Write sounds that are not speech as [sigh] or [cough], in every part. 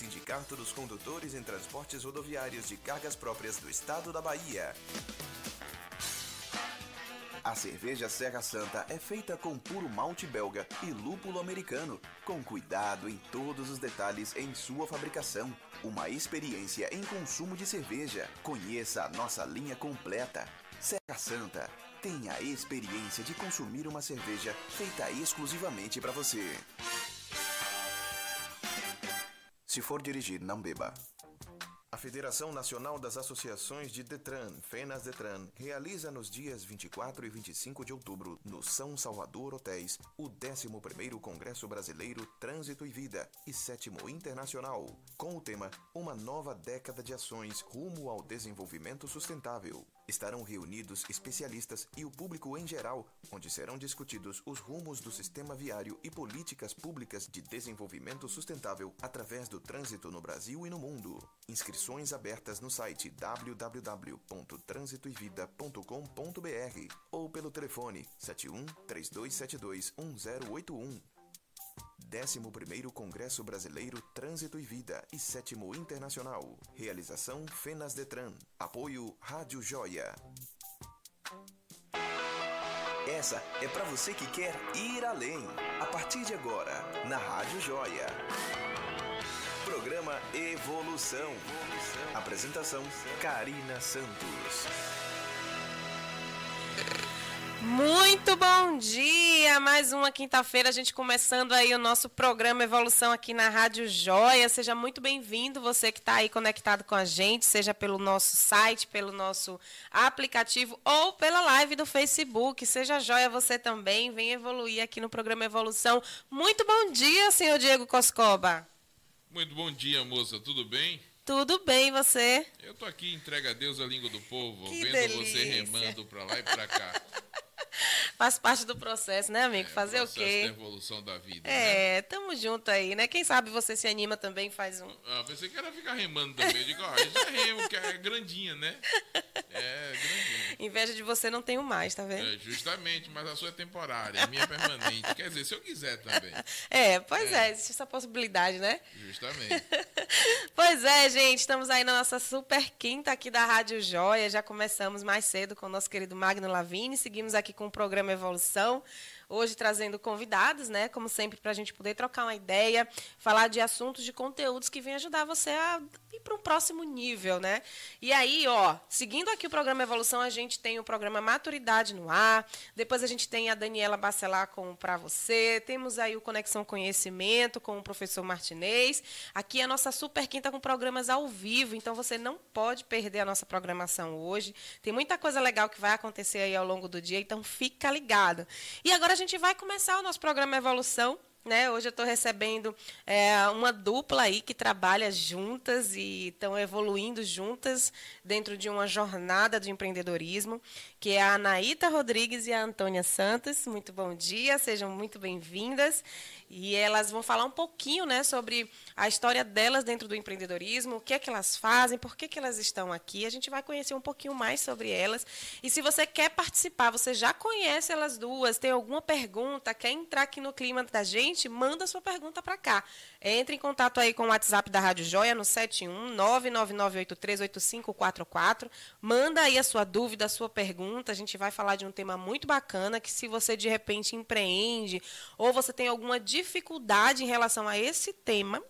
Sindicato dos Condutores em Transportes Rodoviários de Cargas Próprias do Estado da Bahia. A cerveja Serra Santa é feita com puro malte belga e lúpulo americano, com cuidado em todos os detalhes em sua fabricação. Uma experiência em consumo de cerveja. Conheça a nossa linha completa. Serra Santa. Tenha a experiência de consumir uma cerveja feita exclusivamente para você. Se for dirigir, não beba. A Federação Nacional das Associações de Detran, FENAS Detran, realiza nos dias 24 e 25 de outubro, no São Salvador Hotéis, o 11º Congresso Brasileiro Trânsito e Vida e 7 Internacional, com o tema Uma Nova Década de Ações Rumo ao Desenvolvimento Sustentável. Estarão reunidos especialistas e o público em geral, onde serão discutidos os rumos do sistema viário e políticas públicas de desenvolvimento sustentável através do trânsito no Brasil e no mundo. Inscrições abertas no site www.transitoevida.com.br ou pelo telefone 71 3272 1081. 11º Congresso Brasileiro Trânsito e Vida e 7 Internacional. Realização Fenas Detran. Apoio Rádio Joia. Essa é para você que quer ir além. A partir de agora, na Rádio Joia. Programa Evolução. Apresentação Karina Santos. Muito bom dia! Mais uma quinta-feira, a gente começando aí o nosso programa Evolução aqui na Rádio Joia. Seja muito bem-vindo, você que está aí conectado com a gente, seja pelo nosso site, pelo nosso aplicativo ou pela live do Facebook. Seja joia você também, vem evoluir aqui no programa Evolução. Muito bom dia, senhor Diego Coscoba. Muito bom dia, moça, tudo bem? Tudo bem, você? Eu tô aqui, entrega a Deus a língua do povo, Que vendo delícia. você remando pra lá e pra cá. Faz parte do processo, né, amigo? É, Fazer o processo da quê? evolução da vida. né? É, tamo junto aí, né? Quem sabe você se anima também, faz um. Ah, pensei que era ficar remando também. Eu digo, ó, isso é remo, que é grandinha, né? É, grandinha. Inveja de você não tenho mais, tá vendo? É, justamente, mas a sua é temporária, a minha é permanente. Quer dizer, se eu quiser também. [laughs] É, pois é. É. existe essa possibilidade, né? Justamente. [laughs] Pois é, gente, estamos aí na nossa super quinta aqui da Rádio Joia. Já começamos mais cedo com o nosso querido Magno Lavini, seguimos aqui com o programa Evolução. Hoje trazendo convidados, né? Como sempre, para a gente poder trocar uma ideia, falar de assuntos, de conteúdos que vêm ajudar você a ir para um próximo nível, né? E aí, ó, seguindo aqui o programa Evolução, a gente tem o programa Maturidade no ar. Depois a gente tem a Daniela Bacelar com para você. Temos aí o Conexão Conhecimento com o professor Martinez. Aqui é a nossa super quinta com programas ao vivo, então você não pode perder a nossa programação hoje. Tem muita coisa legal que vai acontecer aí ao longo do dia, então fica ligado. E agora a gente vai começar o nosso programa Evolução. Né? Hoje eu estou recebendo é, uma dupla aí que trabalha juntas e estão evoluindo juntas dentro de uma jornada de empreendedorismo, que é a Anaíta Rodrigues e a Antônia Santos. Muito bom dia, sejam muito bem-vindas. E elas vão falar um pouquinho né, sobre a história delas dentro do empreendedorismo, o que é que elas fazem, por que, que elas estão aqui. A gente vai conhecer um pouquinho mais sobre elas. E se você quer participar, você já conhece elas duas, tem alguma pergunta, quer entrar aqui no clima da gente, manda sua pergunta para cá. Entre em contato aí com o WhatsApp da Rádio Joia no 71 999838544. Manda aí a sua dúvida, a sua pergunta. A gente vai falar de um tema muito bacana que se você de repente empreende ou você tem alguma dificuldade em relação a esse tema,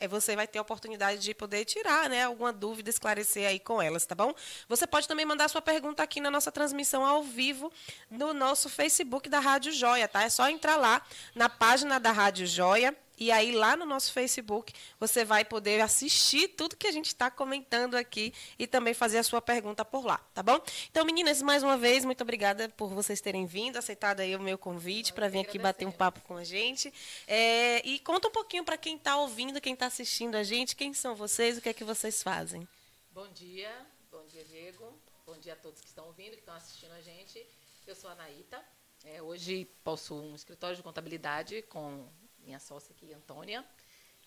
é, você vai ter a oportunidade de poder tirar né, alguma dúvida, esclarecer aí com elas, tá bom? Você pode também mandar sua pergunta aqui na nossa transmissão ao vivo no nosso Facebook da Rádio Joia, tá? É só entrar lá na página da Rádio Joia. E aí, lá no nosso Facebook, você vai poder assistir tudo que a gente está comentando aqui e também fazer a sua pergunta por lá, tá bom? Então, meninas, mais uma vez, muito obrigada por vocês terem vindo, aceitado aí o meu convite para vir aqui bater um papo com a gente. É, e conta um pouquinho para quem está ouvindo, quem está assistindo a gente, quem são vocês, o que é que vocês fazem. Bom dia, bom dia, Diego. Bom dia a todos que estão ouvindo, que estão assistindo a gente. Eu sou a Anaíta. É, hoje possuo um escritório de contabilidade com minha sócia aqui, Antônia.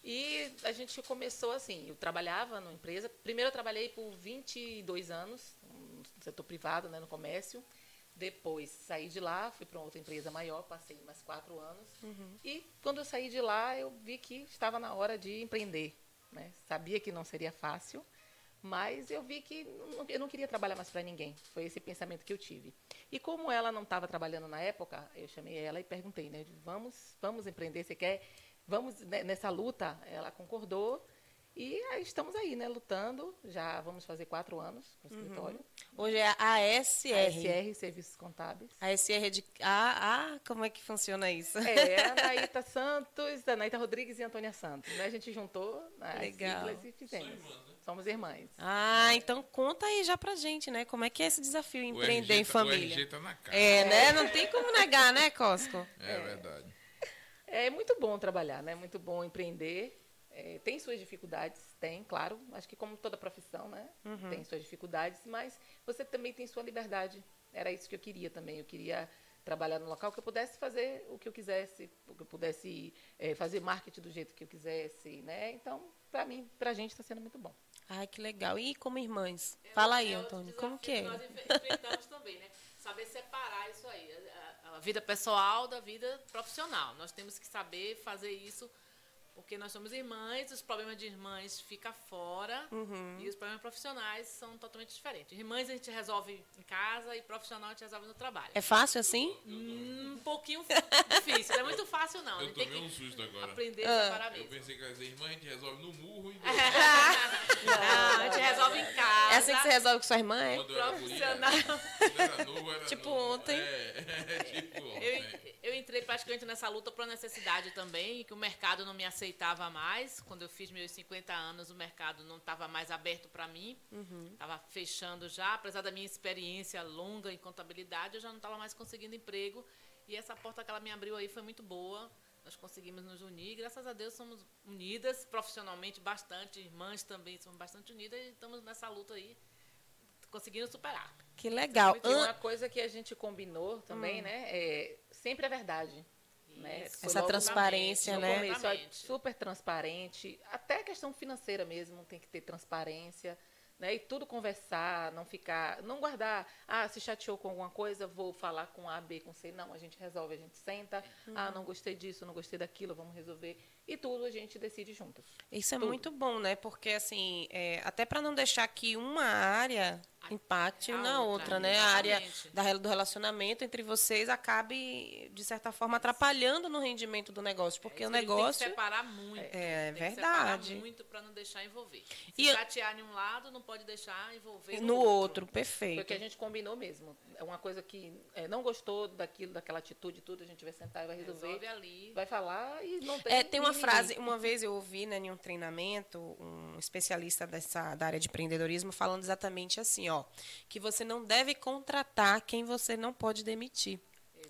E a gente começou assim, eu trabalhava numa empresa. Primeiro eu trabalhei por 22 anos no setor privado, né, no comércio. Depois saí de lá, fui para outra empresa maior, passei mais quatro anos. E quando eu saí de lá, eu vi que estava na hora de empreender. né? Sabia que não seria fácil, mas eu vi que não- eu não queria trabalhar mais para ninguém. Foi esse pensamento que eu tive. E como ela não estava trabalhando na época, eu chamei ela e perguntei, né? Vamos, vamos empreender? Você quer? Vamos né, nessa luta? Ela concordou. E aí estamos aí, né? Lutando. Já vamos fazer quatro anos no escritório. Hoje é a ASR. ASR, Serviços Contábeis. A ASR é de. Ah, ah, como é que funciona isso? É, a [laughs] Anaíta Santos, a Anaíta Rodrigues e Antônia Santos. Né? A gente juntou as Legal. siglas e fizemos. Somos irmãs. Ah, então conta aí já pra gente, né? Como é que é esse desafio empreender em tá- família? O RG tá na cara. É, né? Não tem como negar, né, Cosco? É, verdade. É muito bom trabalhar, né? Muito bom empreender. É, tem suas dificuldades, tem, claro. Acho que como toda profissão, né? Tem suas dificuldades, mas você também tem sua liberdade. Era isso que eu queria também. Eu queria trabalhar num local que eu pudesse fazer o que eu quisesse, que eu pudesse é, fazer marketing do jeito que eu quisesse, né? Então, para mim, para a gente está sendo muito bom. Ai, que legal. E como irmãs? Fala aí, É Antônio, como que é? Nós enf- enfrentamos também, né? Saber separar isso aí, a- a vida pessoal da vida profissional. Nós temos que saber fazer isso, porque nós somos irmãs, os problemas de irmãs ficam fora Uhum. e os problemas profissionais são totalmente diferentes. Irmãs a gente resolve em casa e profissional a gente resolve no trabalho. É fácil assim? Um pouquinho difícil, não é muito fácil não. Eu tem tomei que um susto agora. aprender Ah. a separar Eu pensei que as irmãs a gente resolve no murro e [laughs] Não, a gente resolve em casa. É assim que você resolve com sua irmã? É? quando eu era guria, Profissional. Era Tipo novo. ontem. É, tipo [laughs] Eu, ontem. eu entrei praticamente nessa luta por necessidade também, que o mercado não me aceitava mais. Quando eu fiz meus 50 anos, o mercado não estava mais aberto para mim. Estava fechando já. Apesar da minha experiência longa em contabilidade, eu já não estava mais conseguindo emprego. E essa porta que ela me abriu aí foi muito boa. Nós conseguimos nos unir. Graças a Deus somos unidas profissionalmente bastante. Irmãs também somos bastante unidas e estamos nessa luta aí, conseguindo superar. Que legal. E uma coisa que a gente combinou também, né? É sempre a verdade. Né? Essa transparência, né? começo, ó, Exatamente. super transparente. Até a questão financeira mesmo tem que ter transparência. Né? E tudo conversar, não ficar, não guardar, ah, se chateou com alguma coisa, vou falar com A, B, com C. Não, a gente resolve, a gente senta. Ah, não gostei disso, não gostei daquilo, vamos resolver. E tudo a gente decide juntas. Isso é Tudo. muito bom, né? Porque, assim, é, até para não deixar que uma área impacte A na outra, outra, né? A área exatamente. da, do relacionamento entre vocês acabe, de certa forma, atrapalhando no rendimento do negócio. Porque É o negócio. Tem que separar muito. É, tem verdade. Que separar muito para não deixar envolver. Se E chatear em um lado, não pode deixar envolver No outro, Foi perfeito. o que a gente combinou mesmo. É uma coisa que é, não gostou daquilo, daquela atitude, tudo, a gente vai sentar e vai resolver. Resolve ali. Vai falar e não tem. É, tem uma frase, uma vez eu ouvi né, em um treinamento, um especialista dessa, da área de empreendedorismo falando exatamente assim, ó, que você não deve contratar quem você não pode demitir.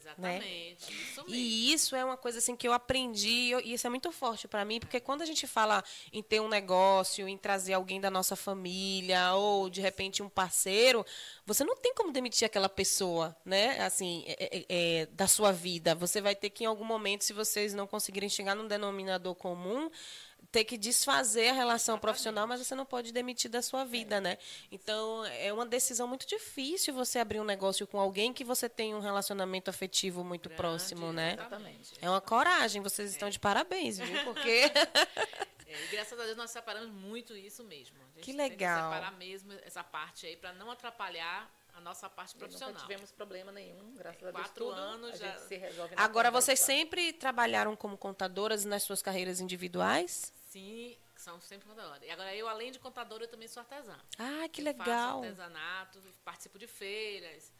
Exatamente. Isso mesmo. E isso é uma coisa assim que eu aprendi e e isso é muito forte para mim, porque quando a gente fala em ter um negócio, em trazer alguém da nossa família ou de repente um parceiro, você não tem como demitir aquela pessoa, né? Assim, é- é- é, da sua vida. Você vai ter que em algum momento, se vocês não conseguirem chegar num denominador comum, ter que desfazer a relação profissional, mas você não pode demitir da sua vida, né? Então, é uma decisão muito difícil você abrir um negócio com alguém que você tem um relacionamento afetivo muito Grande, próximo, né? Exatamente. É uma coragem, vocês estão de parabéns, viu? [laughs] Porque É, e graças a Deus nós separamos muito isso mesmo. A gente Que Tem legal. que separar mesmo essa parte aí para não atrapalhar a nossa parte profissional. Nunca tivemos problema nenhum, graças a Deus. Quatro tudo anos a já- gente se resolve na agora vocês sempre trabalharam como contadoras nas suas carreiras individuais? Sim, são sempre contadoras. E agora eu, além de contadora, eu também sou artesã. Ah, que Eu legal. Faço artesanato, participo de feiras.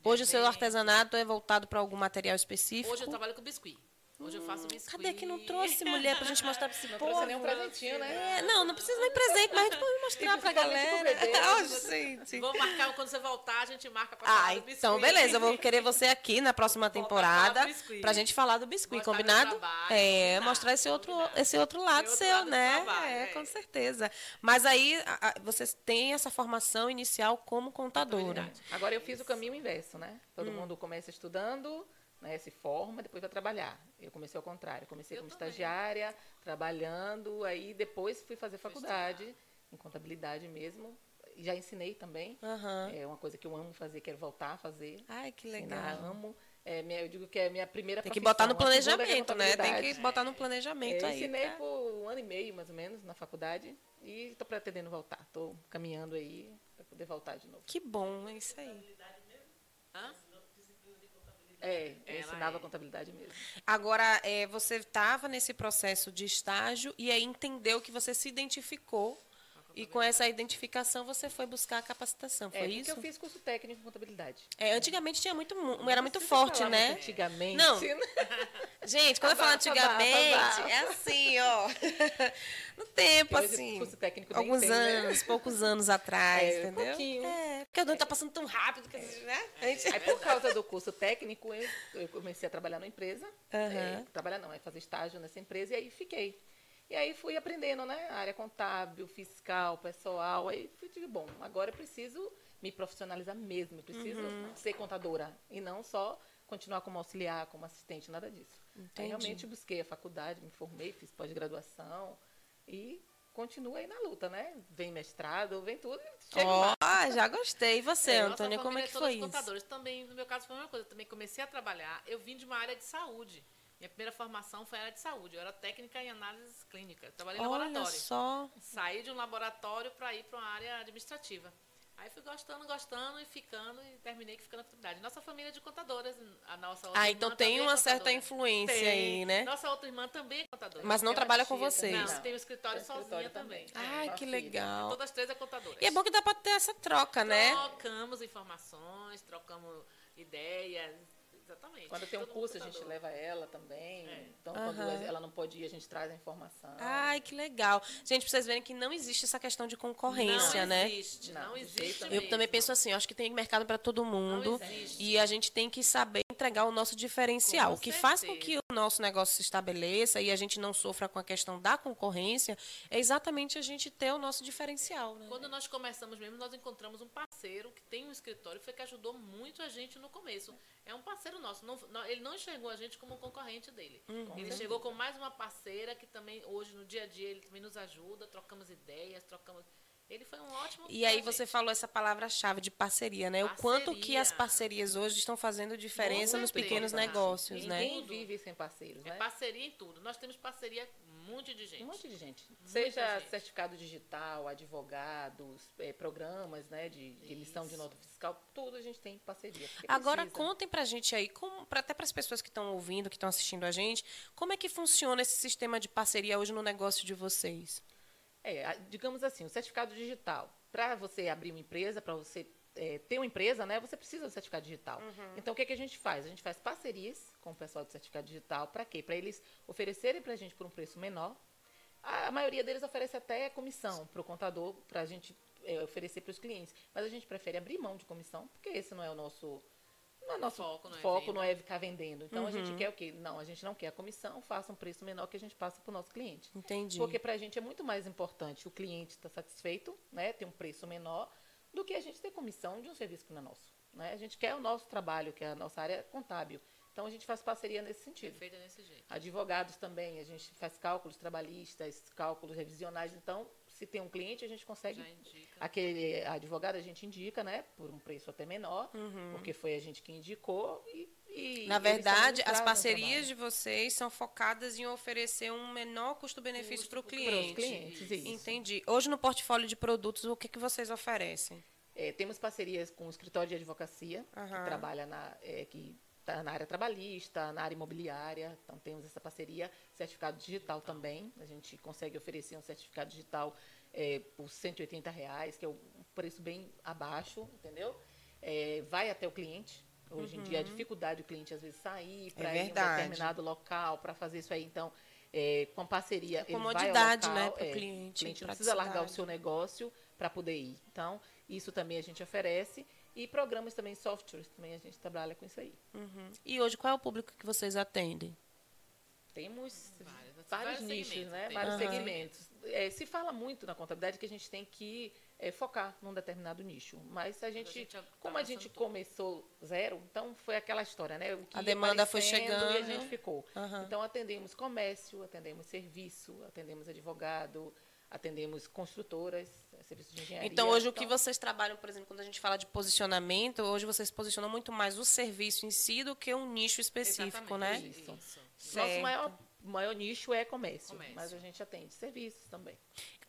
de Hoje o seu artesanato é voltado para algum material específico? Hoje eu trabalho com biscuit. Hoje eu faço biscuit. Cadê que não trouxe mulher pra gente mostrar pra [laughs] esse Não povo? trouxe nenhum presentinho, né? É, não, não precisa nem presente, mas a gente pode mostrar pra Principalmente pro galera. Oh, [laughs] gente. Vou marcar quando você voltar, a gente marca pra Ah, falar do biscuit. então beleza, eu vou querer você aqui na próxima temporada pra gente falar do biscuit, Mostrar combinado? trabalho, é, mostrar esse outro, combinado. esse outro lado outro seu, lado do né? trabalho, é, é. com certeza. Mas aí a- a- vocês têm essa formação inicial como contadora. Agora eu fiz o caminho inverso, né? Todo Hum. mundo começa estudando, né, se forma, depois vai trabalhar. Eu comecei ao contrário. Eu comecei Eu como também. estagiária, trabalhando, aí depois fui fazer faculdade, em contabilidade mesmo. E Já ensinei também. Aham. É uma coisa que eu amo fazer, quero voltar a fazer. Ai, que Ensinar, legal. amo. É, minha, eu digo que é a minha primeira Tem que profissão, botar no é planejamento, né? Tem que botar no planejamento É, eu aí. ensinei pra- por um ano e meio, mais ou menos, na faculdade. E estou pretendendo voltar. Estou caminhando aí para poder voltar de novo. Que bom, é isso aí. Hã? É, eu ensinava é. contabilidade mesmo. Agora, é, você estava nesse processo de estágio e aí entendeu que você se identificou e com essa identificação você foi buscar a capacitação, foi é, porque isso? eu fiz curso técnico em contabilidade. É, antigamente tinha muito, Não era muito forte, né? muito Antigamente. Não. [laughs] Gente, quando eu falo antigamente, é assim, ó. [laughs] No tempo, Hoje, assim. curso técnico Alguns tem, né? anos, poucos anos [laughs] atrás, É, entendeu? pouquinho. É, porque o ano tá passando tão rápido que, né? Gente- Aí, por causa do curso técnico, eu, eu comecei a trabalhar numa empresa. É, trabalhar não, é fazer estágio nessa empresa e aí fiquei. E aí fui aprendendo, né? Área contábil, fiscal, pessoal. Aí fui digo, bom, agora eu preciso me profissionalizar mesmo. Eu preciso Uhum. ser contadora e não só continuar como auxiliar, como assistente, nada disso. Entendi. Aí realmente busquei a faculdade, me formei, fiz pós-graduação e continuo aí na luta, né? Vem mestrado, vem tudo. e chego Ó, lá. já gostei. E você, É, Antônia, como é família que foi isso? contadores. Também, no meu caso, foi a mesma coisa. Eu também comecei a trabalhar. Eu vim de uma área de saúde. Minha primeira formação foi área de saúde. Eu era técnica em análises clínicas. Trabalhei em Olha laboratório. só. Saí de um laboratório para ir para uma área administrativa. Aí fui gostando, gostando e ficando e terminei que ficando na contabilidade. Nossa família é de contadoras. A nossa outra Ah, irmã então também tem é uma certa contadora. influência Tem. aí, né? Nossa outra irmã também é contadora. Mas não trabalha é com vocês. Não, Não. tem um escritório Tem sozinha escritório também. também. Ai, É, que legal. Todas três é contadoras. E é bom que dá pra ter essa troca, né? Trocamos informações, trocamos ideias. Exatamente. Quando tem um curso, a gente contador. leva ela também. É. Então, quando Aham. ela não pode ir, a gente traz a informação. Ai, que legal. Gente, pra vocês verem que não existe essa questão de concorrência, não né? Existe, Não, não, existe. Eu nenhum. também penso assim, eu acho que tem mercado para todo mundo existe. e a gente tem que saber entregar o nosso diferencial. O que faz com certeza. que o nosso negócio se estabeleça e a gente não sofra com a questão da concorrência é exatamente a gente ter o nosso diferencial, né? Quando nós começamos mesmo, nós encontramos um parceiro que tem um escritório, foi que ajudou muito a gente no começo. É um parceiro nosso. não- não- ele não enxergou a gente como um concorrente dele. Uhum. Ele chegou com mais uma parceira que também, hoje, no dia a dia, ele também nos ajuda, trocamos ideias, trocamos. Ele foi um ótimo. E aí você gente. falou essa palavra-chave de parceria, né? O quanto que Parceria. as parcerias hoje estão fazendo diferença nos pequenos negócios, né? Ninguém vive sem parceiros, É né? parceria em tudo. Nós temos parceria com um monte de gente. Um monte de gente. Seja gente. certificado digital, advogados, eh, programas né, de, de emissão de nota fiscal, tudo a gente tem parceria. Agora precisa. contem pra gente aí, como, pra, até para as pessoas que estão ouvindo, que estão assistindo a gente, como é que funciona esse sistema de parceria hoje no negócio de vocês? É, digamos assim, o certificado digital. Para você abrir uma empresa, para você eh, ter uma empresa, né, você precisa do certificado digital. Então, o que, que a gente faz? A gente faz parcerias com o pessoal do certificado digital. Para quê? Para eles oferecerem para a gente por um preço menor. A, a maioria deles oferece até comissão para o contador, para a gente eh, oferecer para os clientes. Mas a gente prefere abrir mão de comissão, porque esse não é o nosso. Não é nosso Foco, não é foco não é ficar vendendo. Então, a gente quer o quê? Não, a gente não quer a comissão, faça um preço menor que a gente passa para o nosso cliente. Entendi. Porque para a gente é muito mais importante o cliente estar satisfeito, né, ter um preço menor, do que a gente ter comissão de um serviço que não é nosso. Né? A gente quer o nosso trabalho, que é a nossa área contábil. Então a gente faz parceria nesse sentido. Feita desse jeito. Advogados também, a gente faz cálculos trabalhistas, cálculos revisionais. Então, se tem um cliente, a gente consegue. Já indica. Aquele advogado a gente indica, né, por um preço até menor, porque foi a gente que indicou e. e Na verdade, as parcerias de vocês são focadas em oferecer um menor custo-benefício para o cliente. clientes, isso. Entendi. Hoje no portfólio de produtos, o que, que vocês oferecem? É, temos parcerias com o escritório de advocacia, Aham. que trabalha na, é, que tá na área trabalhista, na área imobiliária. Então, temos essa parceria. Certificado digital também. A gente consegue oferecer um certificado digital é, por 180 reais, que é um preço bem abaixo, entendeu? É, vai até o cliente. Hoje em dia, a dificuldade do cliente, às vezes, sair para ir em um Uhum. É determinado local para fazer isso aí. Então, é, com parceria, ele vai ao comodidade, né, local, pro é, cliente, O cliente não precisa largar o seu negócio para poder ir. Então, isso também a gente oferece. E programas também, softwares, também a gente trabalha com isso aí. Uhum. E hoje, qual é o público que vocês atendem? Temos Vários, vários, vários nichos, segmentos, né? tem. Vários Aham. segmentos. É, se fala muito na contabilidade que a gente tem que é, focar num determinado nicho. Mas a gente, gente como a gente tudo. começou zero, então foi aquela história, né? O que A demanda foi chegando. E a gente ficou. Aham. Então atendemos comércio, atendemos serviço, atendemos advogado, atendemos construtoras, eh, serviços de engenharia. Então, hoje o que vocês trabalham, por exemplo, quando a gente fala de posicionamento, hoje vocês posicionam muito mais o serviço em si do que um nicho específico, né? Exatamente, Isso. Isso. Nosso maior, maior nicho é comércio, Comércio. mas a gente atende serviços também.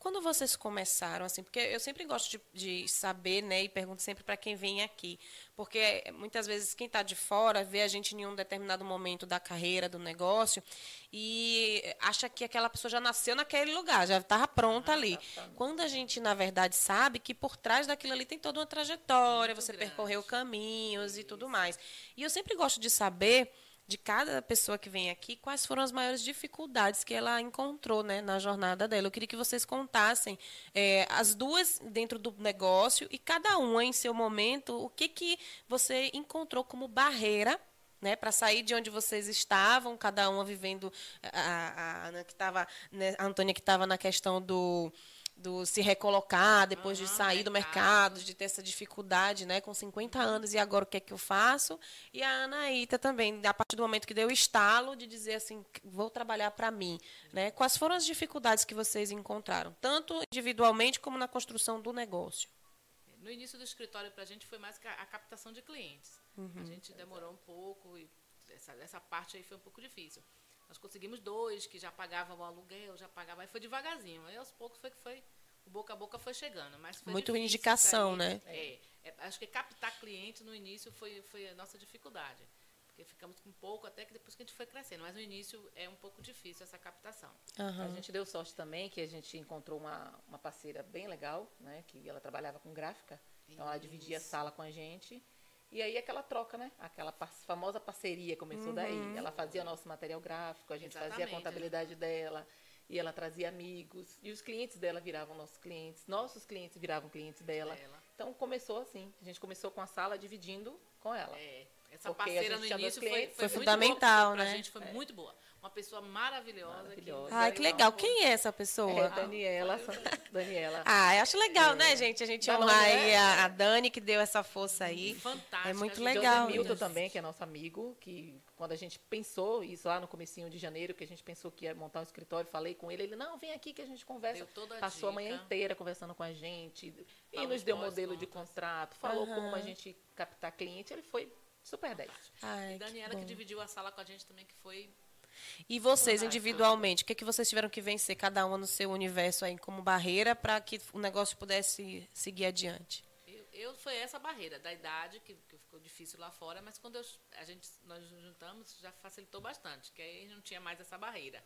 Quando vocês começaram, assim, porque eu sempre gosto de, de saber, né, e pergunto sempre para quem vem aqui, porque muitas vezes quem está de fora vê a gente em um determinado momento da carreira, do negócio, e acha que aquela pessoa já nasceu naquele lugar, já estava pronta ali. Quando a gente, na verdade, sabe que por trás daquilo ali tem toda uma trajetória, Muito você grande. percorreu caminhos e tudo mais. E eu sempre gosto de saber de cada pessoa que vem aqui, quais foram as maiores dificuldades que ela encontrou né, na jornada dela. Eu queria que vocês contassem é, as duas dentro do negócio e cada uma em seu momento, o que, que você encontrou como barreira né, para sair de onde vocês estavam, cada uma vivendo a, a Ana que estava, né, a Antônia que estava na questão do, do se recolocar depois de Aham, sair do mercado. mercado, de ter essa dificuldade, né, com 50 anos e agora o que é que eu faço? E a Anaíta também, a partir do momento que deu o estalo de dizer assim, vou trabalhar para mim, né? Quais foram as dificuldades que vocês encontraram, tanto individualmente como na construção do negócio? No início do escritório, para a gente, foi mais a captação de clientes. A gente demorou um pouco e essa, essa parte aí foi um pouco difícil. Nós conseguimos dois que já pagavam o aluguel, já pagavam, aí foi devagarzinho. Aí aos poucos foi que foi, o boca a boca foi chegando. Mas foi Muito difícil indicação, né? É, é, acho que captar cliente no início foi, foi a nossa dificuldade. Porque ficamos com pouco até que depois que a gente foi crescendo. Mas no início é um pouco difícil essa captação. A gente deu sorte também que a gente encontrou uma, uma parceira bem legal, né? Que ela trabalhava com gráfica. Então ela dividia a sala com a gente. E aí aquela troca, né? Aquela famosa parceria começou daí. Ela fazia nosso material gráfico, a gente fazia a Exatamente. contabilidade dela. E ela trazia amigos. E os clientes dela viravam nossos clientes. Nossos clientes viravam clientes dela. Dela. Então começou assim. A gente começou com a sala dividindo com ela. É, essa Porque a parceira no início foi, clientes. foi, Foi muito fundamental, pra né? gente foi muito boa. Uma pessoa maravilhosa. Maravilhosa. Que, Ai, que legal. Quem é essa pessoa? É, Daniela. Daniela. Ah, eu acho legal, né, gente? A gente honrar aí a, a Dani, que deu essa força aí. Fantástica. É muito legal, José Milton também, que é nosso amigo, que quando a gente pensou isso lá no comecinho de janeiro, que a gente pensou que ia montar um escritório, falei com ele, ele, não, vem aqui que a gente conversa. Deu toda a Passou a manhã dica. inteira conversando com a gente e Falou nos os deu modelo de contras. contrato, falou como a gente captar cliente, ele foi super 10. Ai, E que Daniela bom. que dividiu a sala com a gente também, que foi E vocês, individualmente, o que, é que vocês tiveram que vencer, cada uma no seu universo aí, como barreira, para que o negócio pudesse seguir adiante? Eu, eu- foi essa barreira da idade que, que ficou difícil lá fora, mas quando eu- a gente nós nos juntamos já facilitou bastante, que aí não tinha mais essa barreira.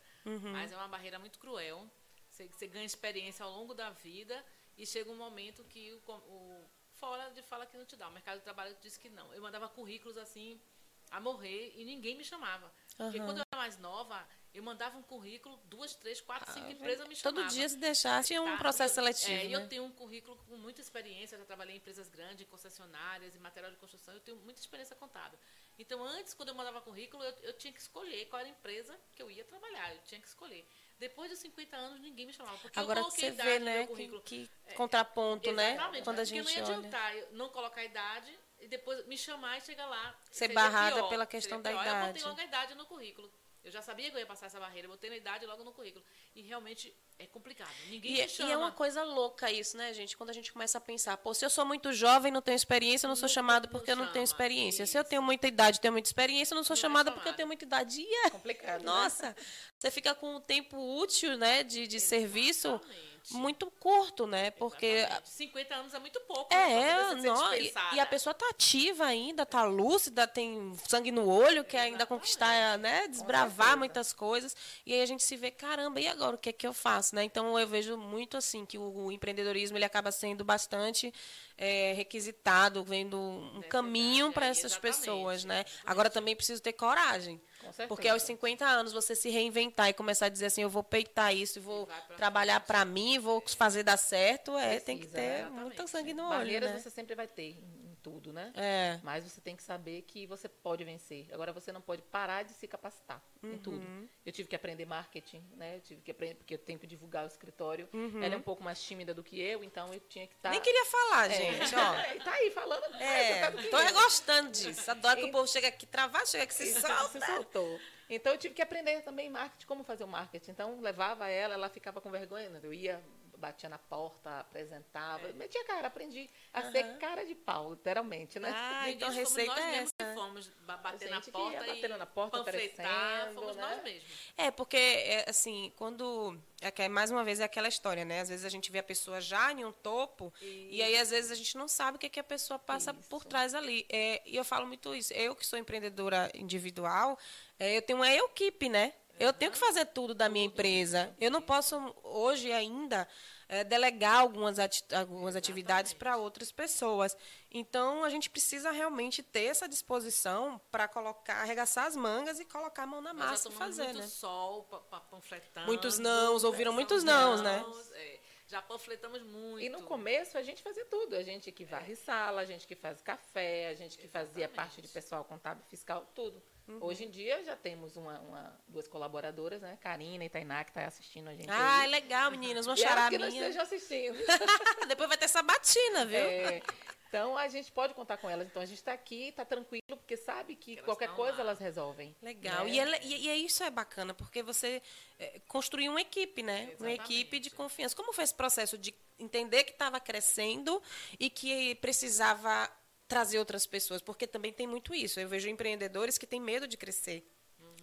Mas é uma barreira muito cruel. Você, você ganha experiência ao longo da vida e chega um momento que o, o- fora de fala que não te dá. O mercado de trabalho disse que não. Eu mandava currículos assim a morrer e ninguém me chamava. Porque quando eu mais nova, eu mandava um currículo, duas, três, quatro, cinco empresas me chamavam. Todo dia se deixar, tinha um Tá, processo eu- seletivo, É, né? eu tenho um currículo com muita experiência, já trabalhei em empresas grandes, em concessionárias, em material de construção, eu tenho muita experiência contábil. Então, antes, quando eu mandava currículo, eu, eu tinha que escolher qual era a empresa que eu ia trabalhar, eu tinha que escolher. Depois dos 50 anos, ninguém me chamava, porque Agora eu coloquei você idade vê, né, que, que contraponto, né? Exatamente, Quando a porque gente não ia olha. adiantar eu não colocar a idade e depois me chamar e chegar lá. Ser barrada pior, pela questão da pior. Eu idade. botei logo a idade no currículo. Eu já sabia que eu ia passar essa barreira, eu botei na idade logo no currículo. E realmente é complicado. Ninguém E, me e chama. é uma coisa louca isso, né, gente? Quando a gente começa a pensar, pô, se eu sou muito jovem, não tenho experiência, eu não sou Não- chamado não porque eu não tenho chama, experiência. Se eu isso. tenho muita idade, tenho muita experiência, eu não sou Não é chamada porque eu tenho muita idade. E é Complicado, né? Nossa, você fica com o tempo útil, né, de, de serviço Exatamente. Muito curto, né? Porque Exatamente. 50 anos é muito pouco. né, é, ser não, e, e a pessoa tá ativa ainda, tá lúcida, tem sangue no olho, quer ainda conquistar, né, desbravar muitas coisas. E aí a gente se vê, caramba, e agora o que é que eu faço, né? Então eu vejo muito assim que o, o empreendedorismo ele acaba sendo bastante é, requisitado, vendo um caminho para essas exatamente, pessoas, né? Agora também preciso ter coragem. Porque aos 50 anos você se reinventar e começar a dizer assim, eu vou peitar isso, vou trabalhar para mim, vou fazer dar certo, é, tem que Precisa, ter muito sangue no olho, Barreiras né? você sempre vai ter tudo, né? É. Mas você tem que saber que você pode vencer. Agora você não pode parar de se capacitar em tudo. Uhum. Eu tive que aprender marketing, né? Eu tive que aprender porque eu tenho que divulgar o escritório. Uhum. Ela é um pouco mais tímida do que eu, então eu tinha que estar. Nem queria falar, É. gente, ó. [laughs] tá aí falando. É, mais que tô gostando disso. Adoro que o povo chega aqui travar, chega aqui se solta. se soltou. Então eu tive que aprender também marketing, como fazer o marketing. Então levava ela, ela ficava com vergonha, né? eu ia batia na porta, apresentava. Metia cara, aprendi a ser cara de pau, literalmente, né? Ah, então a receita nós é mesmos essa. que fomos ba- bater na porta batendo e na porta, panfletar, fomos né? nós mesmos. É, porque, é, assim, quando. É que, mais uma vez, é aquela história, né? Às vezes a gente vê a pessoa já em um topo, e aí, às vezes, a gente não sabe o que, que a pessoa passa por Isso. trás ali. É, e eu falo muito isso. Eu, que sou empreendedora individual, é, eu tenho uma equipe, né? Eu tenho que fazer tudo da minha empresa. Eu não posso, hoje ainda, é, delegar algumas, ati algumas atividades para outras pessoas. Então, a gente precisa realmente ter essa disposição para colocar, arregaçar as mangas e colocar a mão na massa e fazer, muito né? sol pa- pa- panfletando. Muitos nãos, ouviram muitos nãos, né? é. já panfletamos muito. E no começo a gente fazia tudo. A gente que varre sala, a gente que faz café, a gente que fazia parte de pessoal contábil fiscal, tudo. Uhum. Hoje em dia já temos uma, uma- duas colaboradoras, né? Karina e Tainá, que está assistindo a gente. Ah, aí. legal, [laughs] meninas. Uma elas que não charaminha. estejam assistindo. [laughs] Depois vai ter sabatina, [laughs] viu? É, então a gente pode contar com elas. Então a gente está aqui, está tranquilo, porque sabe que elas qualquer coisa lá. elas resolvem. Legal. né? E, ela- e, e é isso é bacana, porque você é, construiu uma equipe, né? Uma equipe de confiança. Como foi esse processo de entender que estava crescendo e que precisava trazer outras pessoas? Porque também tem muito isso. Eu vejo empreendedores que têm medo de crescer.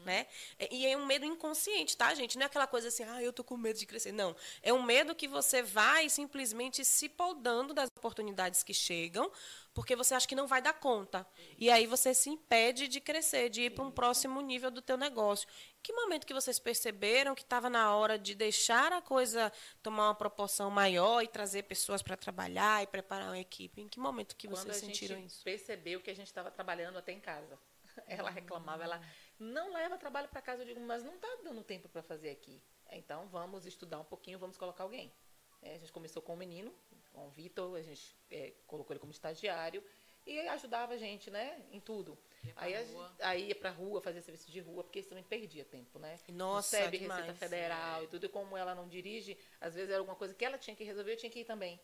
Né? É- E é um medo inconsciente, tá, gente? Não é aquela coisa assim, ah, eu tô com medo de crescer. Não. É um medo que você vai simplesmente se podando das oportunidades que chegam, porque você acha que não vai dar conta. E aí você se impede de crescer, de ir para um próximo nível do teu negócio. Que momento que vocês perceberam que estava na hora de deixar a coisa tomar uma proporção maior e trazer pessoas para trabalhar e preparar uma equipe? Em que momento que Quando vocês a gente sentiram isso? percebeu que a gente estava trabalhando até em casa. [laughs] Ela reclamava, ela não leva trabalho para casa. Eu digo, mas não está dando tempo para fazer aqui. Então vamos estudar um pouquinho, vamos colocar alguém. É, a gente começou com o menino, com o Vitor, a gente é, colocou ele como estagiário e ajudava a gente, né, em tudo. Ia aí, a rua. aí ia pra rua, fazia serviço de rua, porque isso também perdia tempo, né? Nossa, SEB, demais. Receita Federal e tudo, e como ela não dirige, às vezes era alguma coisa que ela tinha que resolver, eu tinha que ir também.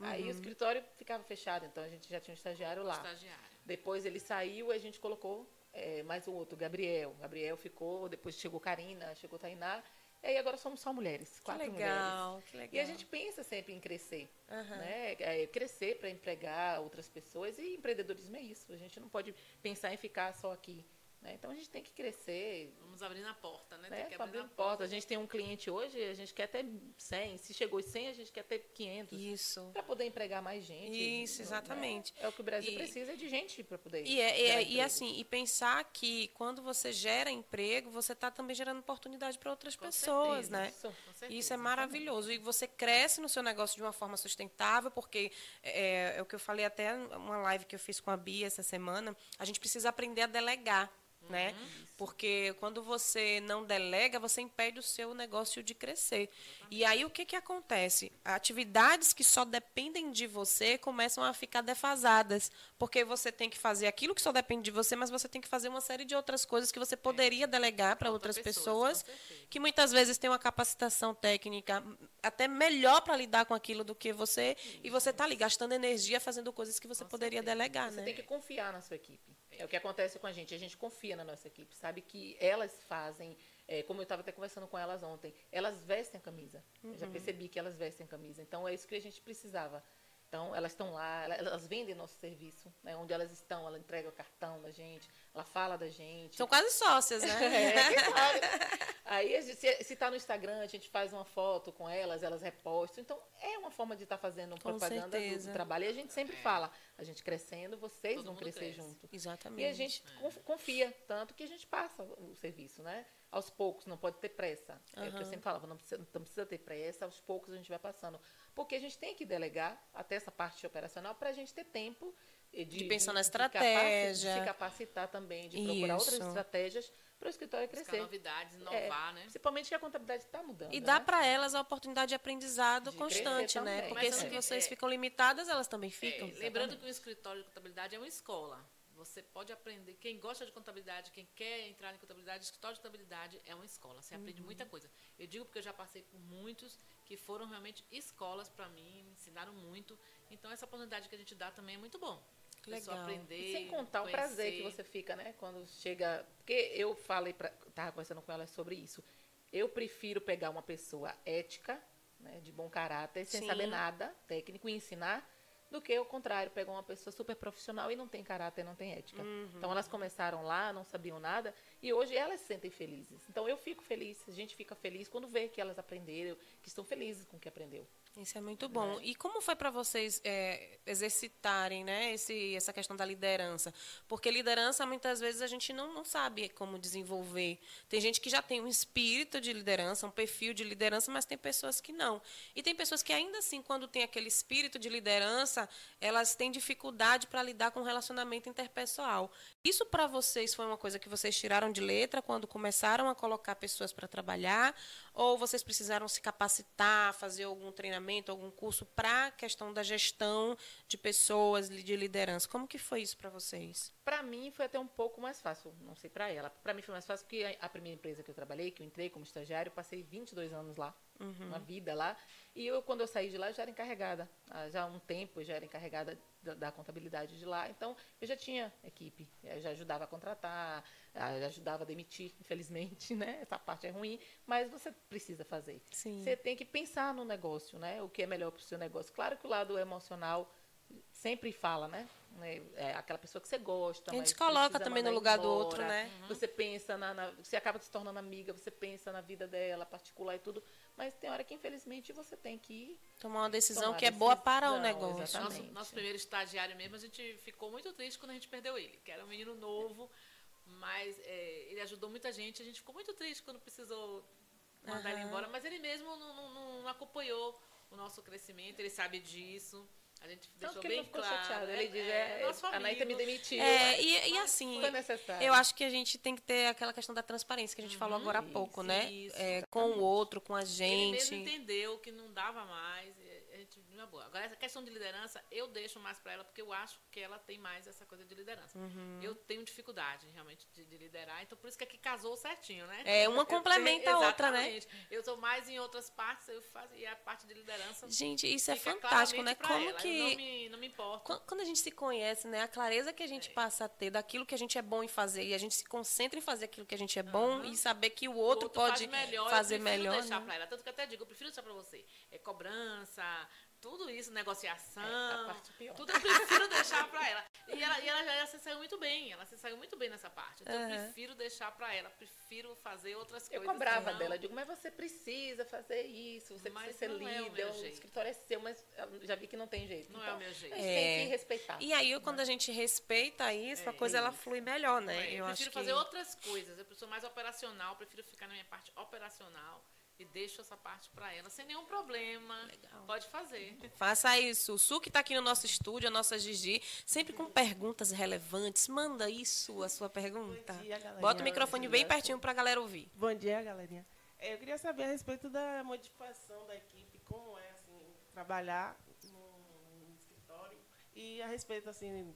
Aí o escritório ficava fechado, então a gente já tinha um estagiário lá. Estagiário. Depois ele saiu e a gente colocou é, mais um outro, Gabriel. Gabriel ficou, depois chegou Karina, chegou Tainá. E aí agora somos só mulheres, Que quatro legal, mulheres. que legal. E a gente pensa sempre em crescer, Aham. né? É, crescer para empregar outras pessoas. E empreendedorismo é isso. A gente não pode pensar em ficar só aqui. Né? Então a gente tem que crescer, Vamos abrir na porta, né? né? Tem que abrir abrir na porta. A gente tem um cliente hoje, a gente quer ter 100. Se chegou em 100, a gente quer ter 500. Isso. Para poder empregar mais gente. Isso, né? exatamente. É o que o Brasil E- precisa de gente para poder. E, é- gerar é- e assim, e pensar que quando você gera emprego, você está também gerando oportunidade para outras Com pessoas, certeza. né? Isso. Com certeza. Isso é maravilhoso. E você cresce no seu negócio de uma forma sustentável, porque é, é o que eu falei até uma live que eu fiz com a Bia essa semana. A gente precisa aprender a delegar. Né? Porque quando você não delega, você impede o seu negócio de crescer. E aí o que, que acontece? Atividades que só dependem de você começam a ficar defasadas. Porque você tem que fazer aquilo que só depende de você, mas você tem que fazer uma série de outras coisas que você poderia delegar para outras pessoas, pessoas, com certeza. que muitas vezes têm uma capacitação técnica até melhor para lidar com aquilo do que você. E você está ali gastando energia fazendo coisas que você poderia delegar, Você né? tem que confiar na sua equipe. É o que acontece com a gente. A gente confia na nossa equipe. Sabe que elas fazem, é, como eu estava até conversando com elas ontem, elas vestem a camisa. Eu Uhum. já percebi que elas vestem a camisa. Então é isso que a gente precisava. Então elas estão lá, ela- elas vendem nosso serviço, né? Onde elas estão, ela entrega o cartão da gente, ela fala da gente. São quase sócias, né? [laughs] É, sabe? Aí, a gente- se, se tá no Instagram, a gente faz uma foto com elas, elas repostam. Então, é uma forma de estar fazendo propaganda do- do, trabalho. E a gente sempre fala, a gente crescendo, vocês Todo vão crescer cresce. junto. Exatamente. E a gente conf- confia, tanto que a gente passa o serviço, né? Aos poucos, não pode ter pressa. É o que eu sempre falava, não precisa, não precisa ter pressa, aos poucos a gente vai passando. Porque a gente tem que delegar até essa parte operacional para a gente ter tempo eh, de, De pensar na estratégia. De se capacitar também, de procurar outras Isso. estratégias para o escritório Buscar crescer. novidades, É, inovar, né? Principalmente que a contabilidade está mudando. E dá né? para elas a oportunidade de aprendizado De constante, né? Porque Mas se também, vocês é- ficam limitadas, elas também É, ficam. lembrando que o escritório de contabilidade é uma escola. Você pode aprender. Quem gosta de contabilidade, quem quer entrar em contabilidade, escritório de contabilidade é uma escola. Você aprende Uhum. muita coisa. Eu digo porque eu já passei por muitos que foram realmente escolas para mim, me ensinaram muito. Então, essa oportunidade que a gente dá também é muito bom. Legal. aprender. E sem contar o prazer que conhecer. você fica, né? Quando chega. Porque eu falei, pra, tava conversando com ela sobre isso. Eu prefiro pegar uma pessoa ética, né, de bom caráter, sem Sim. saber nada técnico e ensinar, do que o contrário, pegar uma pessoa super profissional e não tem caráter, não tem ética. Então elas começaram lá, não sabiam nada e hoje elas se sentem felizes. Então eu fico feliz, a gente fica feliz quando vê que elas aprenderam, que estão felizes com o que aprendeu. Isso é muito bom. E como foi para vocês é, exercitarem né, esse, essa questão da liderança? Porque liderança, muitas vezes, a gente não, não sabe como desenvolver. Tem gente que já tem um espírito de liderança, um perfil de liderança, mas tem pessoas que não. E tem pessoas que, ainda assim, quando tem aquele espírito de liderança, elas têm dificuldade para lidar com o relacionamento interpessoal. Isso, para vocês, foi uma coisa que vocês tiraram de letra quando começaram a colocar pessoas para trabalhar? Ou vocês precisaram se capacitar, fazer algum treinamento, algum curso para a questão da gestão de pessoas, de liderança? Como que foi isso para vocês? Para mim foi até um pouco mais fácil, não sei para ela. Para mim foi mais fácil porque a- primeira empresa que eu trabalhei, que eu entrei como estagiário, passei 22 anos lá, uma vida lá. E eu quando eu saí de lá eu já era encarregada, Ah, já há um tempo eu já era encarregada da, da contabilidade de lá. Então eu já tinha equipe, eu já ajudava a contratar, ah, já ajudava a demitir, [laughs] infelizmente, né? Essa parte é ruim, mas você precisa fazer. Sim. Você tem que pensar no negócio, né? O que é melhor para o seu negócio. Claro que o lado emocional sempre fala, né? É é aquela pessoa que você gosta. A gente coloca também no lugar do embora. outro, né? Você pensa na, na- Você acaba se tornando amiga, você pensa na vida dela, particular e tudo. Mas tem hora que, infelizmente, você tem que. Tomar uma decisão Tomar que é boa decisão, para o negócio. Nosso, Exatamente. nosso primeiro estagiário mesmo, a gente ficou muito triste quando a gente perdeu ele, que era um menino novo, mas é, ele ajudou muita gente. A gente ficou muito triste quando precisou mandar ele Aham. embora, mas ele mesmo não, não- não acompanhou o nosso crescimento, ele sabe disso. A gente Tanto deixou bem claro. chateado. né? Ele diz, É, é, a Naita me demitiu. É, e, e assim, Foi necessário. eu acho que a gente tem que ter aquela questão da transparência que a gente falou agora há pouco, isso, né? isso, É, com o outro, com a Ele mesmo gente. entendeu que não dava mais. A gente, não é boa. Agora, essa questão de liderança, eu deixo mais para ela, porque eu acho que ela tem mais essa coisa de liderança. Uhum. Eu tenho dificuldade, realmente, de, de liderar, então por isso que aqui casou certinho, né? É, uma complementa a outra, né? Eu sou mais em outras partes, eu faço, e a parte de liderança. Gente, isso é fantástico, né? Como ela. Que. não me, não me importo. Quan- Quando a gente se conhece, né, a clareza que a gente passa a ter daquilo que a gente é bom em fazer e a gente se concentra em fazer aquilo que a gente é bom Aham. e saber que o O outro, pode faz melhor, fazer eu prefiro melhor. deixar né? pra ela. Tanto que eu até digo, eu prefiro deixar pra você. É cobrança, tudo isso, negociação. É, a parte pior. Tudo eu prefiro [laughs] deixar pra ela. E ela, e ela já ela se saiu muito bem. Ela se saiu muito bem nessa parte. Então eu Aham. prefiro deixar pra ela. Prefiro fazer outras Eu coisas. cobrava senão- dela, eu digo, mas você precisa fazer isso, você Mas precisa ser não é o líder, o escritório é seu, mas eu já vi que não tem jeito. Não é o meu jeito. A gente É. tem que respeitar. E aí, quando a gente respeita isso, a É, coisa ela flui melhor, né? É, eu eu acho prefiro que fazer outras coisas. Eu sou mais operacional, prefiro ficar na minha parte operacional e deixo essa parte pra ela sem nenhum problema. Legal. Pode fazer. Faça isso. O Su que está aqui no nosso estúdio, a nossa Gigi, sempre com perguntas relevantes. Manda isso, a sua pergunta. Bom dia, galerinha. Bota o microfone bem pertinho para a galera ouvir. Bom dia, galerinha. É, Eu queria saber a respeito da modificação da equipe, como é assim trabalhar no, no escritório e a respeito assim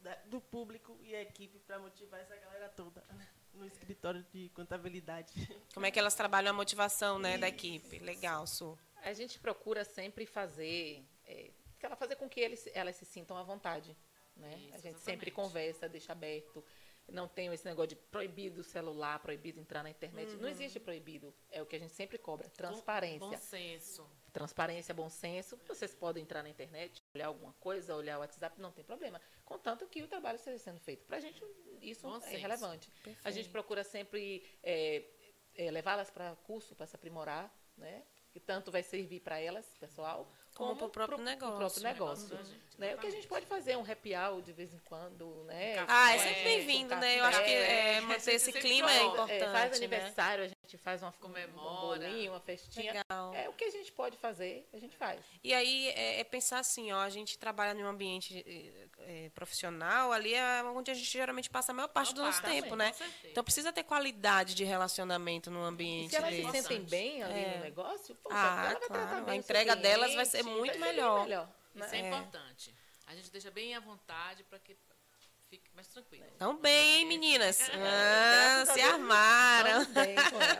da- do público e a equipe para motivar essa galera toda né, no escritório de contabilidade. Como é que elas trabalham a motivação né, da equipe? Legal, Su. A gente procura sempre fazer, é, que ela fazer com que eles, elas se sintam à vontade. Né? Isso, a gente sempre exatamente. conversa, deixa aberto. Não tem esse negócio de proibido o celular, proibido entrar na internet. Não existe proibido. É o que a gente sempre cobra. Transparência. Bom senso. Transparência, bom senso. Vocês podem entrar na internet, olhar alguma coisa, olhar o WhatsApp, não tem problema. Contanto que o trabalho esteja sendo feito. Para a gente, isso Bom é senso. relevante. A Perfeito. gente procura sempre é, é, levá-las para curso, para se aprimorar, né? Que tanto vai servir para elas, pessoal, Como pro próprio pro- negócio. pro próprio Negócio negócio. da gente, né? O que a gente pode fazer, um happy hour de vez em quando, né? Ah, é É, sempre bem-vindo, né? Eu acho que café. é, manter esse clima é importante. É, faz né? aniversário, a gente faz uma Comemora. um bolinho, uma festinha. Legal. É o que a gente pode fazer, a gente faz. E aí é, é pensar assim, ó, a gente trabalha em um ambiente eh, profissional, ali é onde a gente geralmente passa a maior parte do nosso parte, tempo, né? Então precisa ter qualidade de relacionamento no E ambiente se elas se desse. Bastante. sentem bem ali É. no negócio, poxa, Ah, ela vai claro, tratar a bem seu entrega delas vai ser muito vai ser melhor. né? Isso é, É. importante. A gente deixa bem à vontade para que fique mais tranquilo. Tão bem, hein, meninas? [laughs] Ah, se armaram. Bem com ela.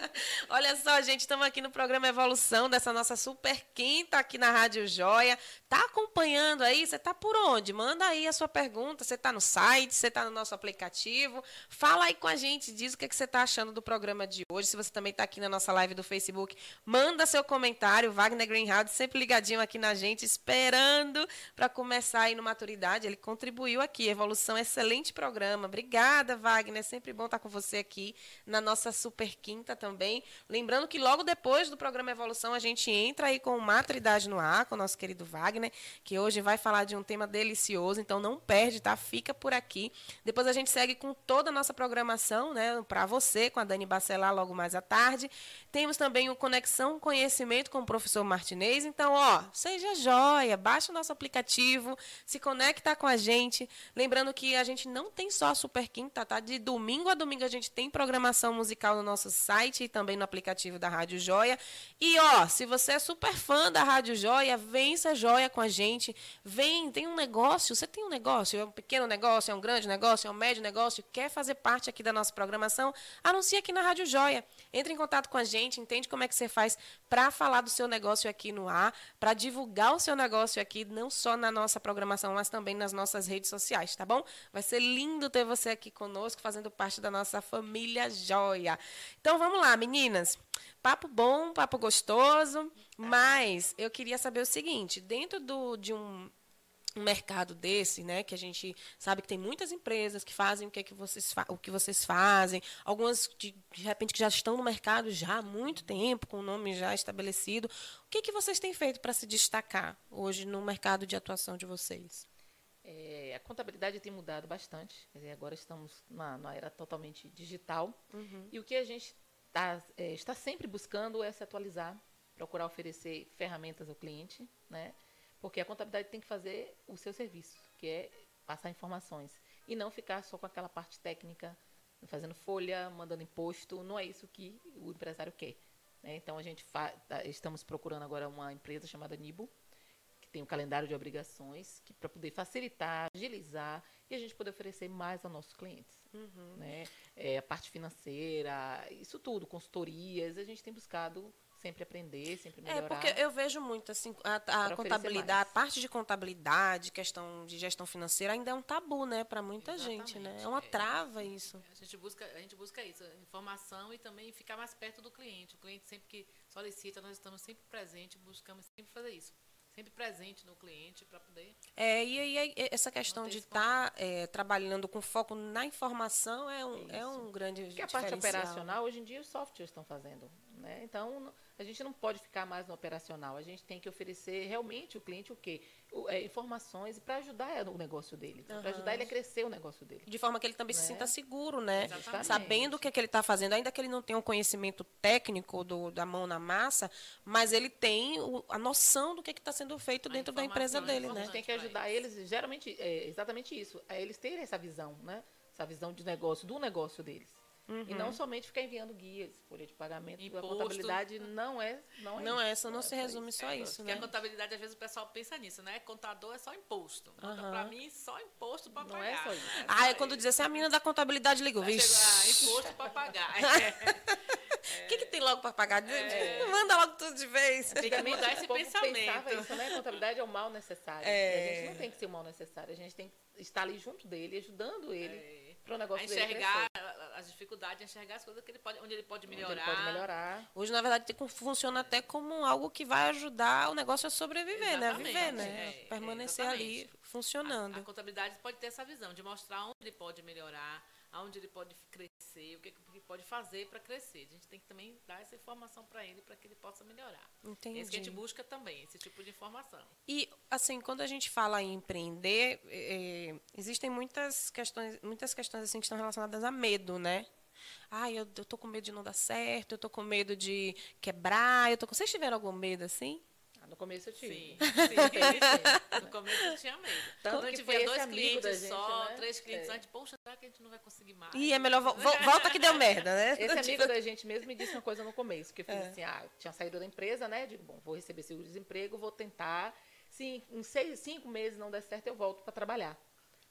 [laughs] Olha só, gente, estamos aqui no programa Evolução dessa nossa super quinta aqui na Rádio Joia. Tá acompanhando aí? Você tá por onde? Manda aí a sua pergunta. Você tá no site, você tá no nosso aplicativo. Fala aí com a gente, diz o que, é que você tá achando do programa de hoje. Se você também tá aqui na nossa live do Facebook, manda seu comentário. Wagner Greenhalgh sempre ligadinho aqui na gente, esperando para começar aí no Maturidade. Ele contribuiu aqui. Evolução, excelente programa. Obrigada, Wagner. Sempre bom estar com você aqui na nossa super quinta também. Lembrando que logo depois do programa Evolução, a gente entra aí com Maturidade no ar, com o nosso querido Wagner, que hoje vai falar de um tema delicioso. Então não perde, tá? Fica por aqui. Depois a gente segue com toda a nossa programação, né? Para você, com a Dani Bacelar, logo mais à tarde. Temos também o Conexão Conhecimento com o professor Martinez. Então, ó, seja joia, baixa o nosso aplicativo, se conecta com a gente. Lembrando que a gente não tem só a Super Quinta, tá? De domingo a domingo a gente tem programação musical no nosso site e também no aplicativo da Rádio Joia. E, ó, se você é super fã da Rádio Joia, ser joia com a gente. Vem, tem um negócio, você tem um negócio, é um pequeno negócio, é um grande negócio, é um médio negócio, quer fazer parte aqui da nossa programação, anuncia aqui na Rádio Joia. Entre em contato com a gente, entende como é que você faz para falar do seu negócio aqui no ar, para divulgar o seu negócio aqui, não só na nossa programação, mas também nas nossas redes sociais, tá bom? Vai ser lindo ter você aqui conosco, fazendo parte da nossa família Joia. Então vamos lá, meninas. Papo bom, papo gostoso, mas eu queria saber o seguinte: dentro do, de um um mercado desse, né, que a gente sabe que tem muitas empresas que fazem o que, é que vocês o que vocês fazem, algumas de, de repente que já estão no mercado já há muito tempo, com o nome já estabelecido. O que, que vocês têm feito para se destacar hoje no mercado de atuação de vocês? É, a contabilidade tem mudado bastante. dizer, agora estamos na, na era totalmente digital. E o que a gente tá, é, está sempre buscando é se atualizar, procurar oferecer ferramentas ao cliente, né? Porque a contabilidade tem que fazer o seu serviço, que é passar informações. E não ficar só com aquela parte técnica, fazendo folha, mandando imposto. Não é isso que o empresário quer. né? Então, a gente tá- estamos procurando agora uma empresa chamada Nibo, tem um calendário de obrigações, que para poder facilitar, agilizar e a gente poder oferecer mais aos nossos clientes. Né? É, a parte financeira, isso tudo, consultorias, a gente tem buscado sempre aprender, sempre É, melhorar. porque eu vejo muito assim, a, a contabilidade, a parte de contabilidade, questão de gestão financeira ainda é um tabu, né, para muita gente, né? Exatamente, É uma é. trava isso. A gente busca, a gente busca isso, informação e também ficar mais perto do cliente. O cliente sempre que solicita, nós estamos sempre presentes, buscamos sempre fazer isso. Sempre presente no cliente para poder. É, e aí essa questão de estar trabalhando com foco na informação é um, é um grande Porque a parte diferencial. operacional, hoje em dia, os softwares estão fazendo. Né? Então, a gente não pode ficar mais no operacional. A gente tem que oferecer realmente o cliente o quê? O- é, informações para ajudar o negócio dele. Para ajudar ele a crescer o negócio dele. De forma que ele também se Né? sinta seguro, né? Exatamente. Sabendo o que, é que ele está fazendo, ainda que ele não tenha um conhecimento técnico do, da mão na massa, mas ele tem o- a noção do que está sendo feito A dentro da empresa é dele, A né? gente tem que ajudar eles, geralmente, é exatamente isso. É eles terem essa visão, né? Essa visão de negócio, do negócio deles. E Uhum. não somente ficar enviando guias, folha de pagamento. Imposto. A contabilidade não é, não é Não isso. é, só não se resume só isso, Porque né? a contabilidade, às vezes, o pessoal pensa nisso, né? Contador é só imposto. Conta Aham. pra mim, só imposto para Não pagar. é só isso. Ah, é quando diz assim, a menina da contabilidade ligou, Aí chegou, ah, imposto para pagar. [laughs] O que, que tem logo para pagar? Manda logo tudo de vez. Tem que mudar esse pensamento. pensava isso, né? Contabilidade é o mal necessário. É. E a gente não tem que ser o mal necessário. A gente tem que estar ali junto dele, ajudando ele É. para o A negócio dele enxergar. As dificuldades, enxergar as coisas que ele pode, onde ele pode Onde melhorar. Ele pode melhorar. Hoje, na verdade, funciona até como algo que vai ajudar o negócio a sobreviver, né? A Exatamente, viver, né? é, Permanecer exatamente. ali funcionando. A, a contabilidade pode ter essa visão de mostrar onde ele pode melhorar, aonde ele pode crescer, o que, ele pode fazer para crescer. A gente tem que também dar essa informação para ele para que ele possa melhorar. Entendi. É isso que a gente busca também, esse tipo de informação. E, assim, quando a gente fala em empreender, eh, existem muitas questões, muitas questões assim, que estão relacionadas a medo, né? Ai, eu, eu tô com medo de não dar certo, eu tô com medo de quebrar, eu tô com... Vocês tiveram algum medo assim? Ah, No começo eu tive. Sim, sim. No começo eu tinha medo. Tanto Quando a gente foi via dois clientes gente, só, né? três clientes É. antes, poxa, será que a gente não vai conseguir mais? E é melhor vo- vo- volta que deu merda, né? Esse [laughs] amigo da gente mesmo me disse uma coisa no começo, que eu fiz É. assim, ah, tinha saído da empresa, né? Digo, bom, vou receber seguro-desemprego, vou tentar. Se em seis, cinco meses não der certo, eu volto para trabalhar.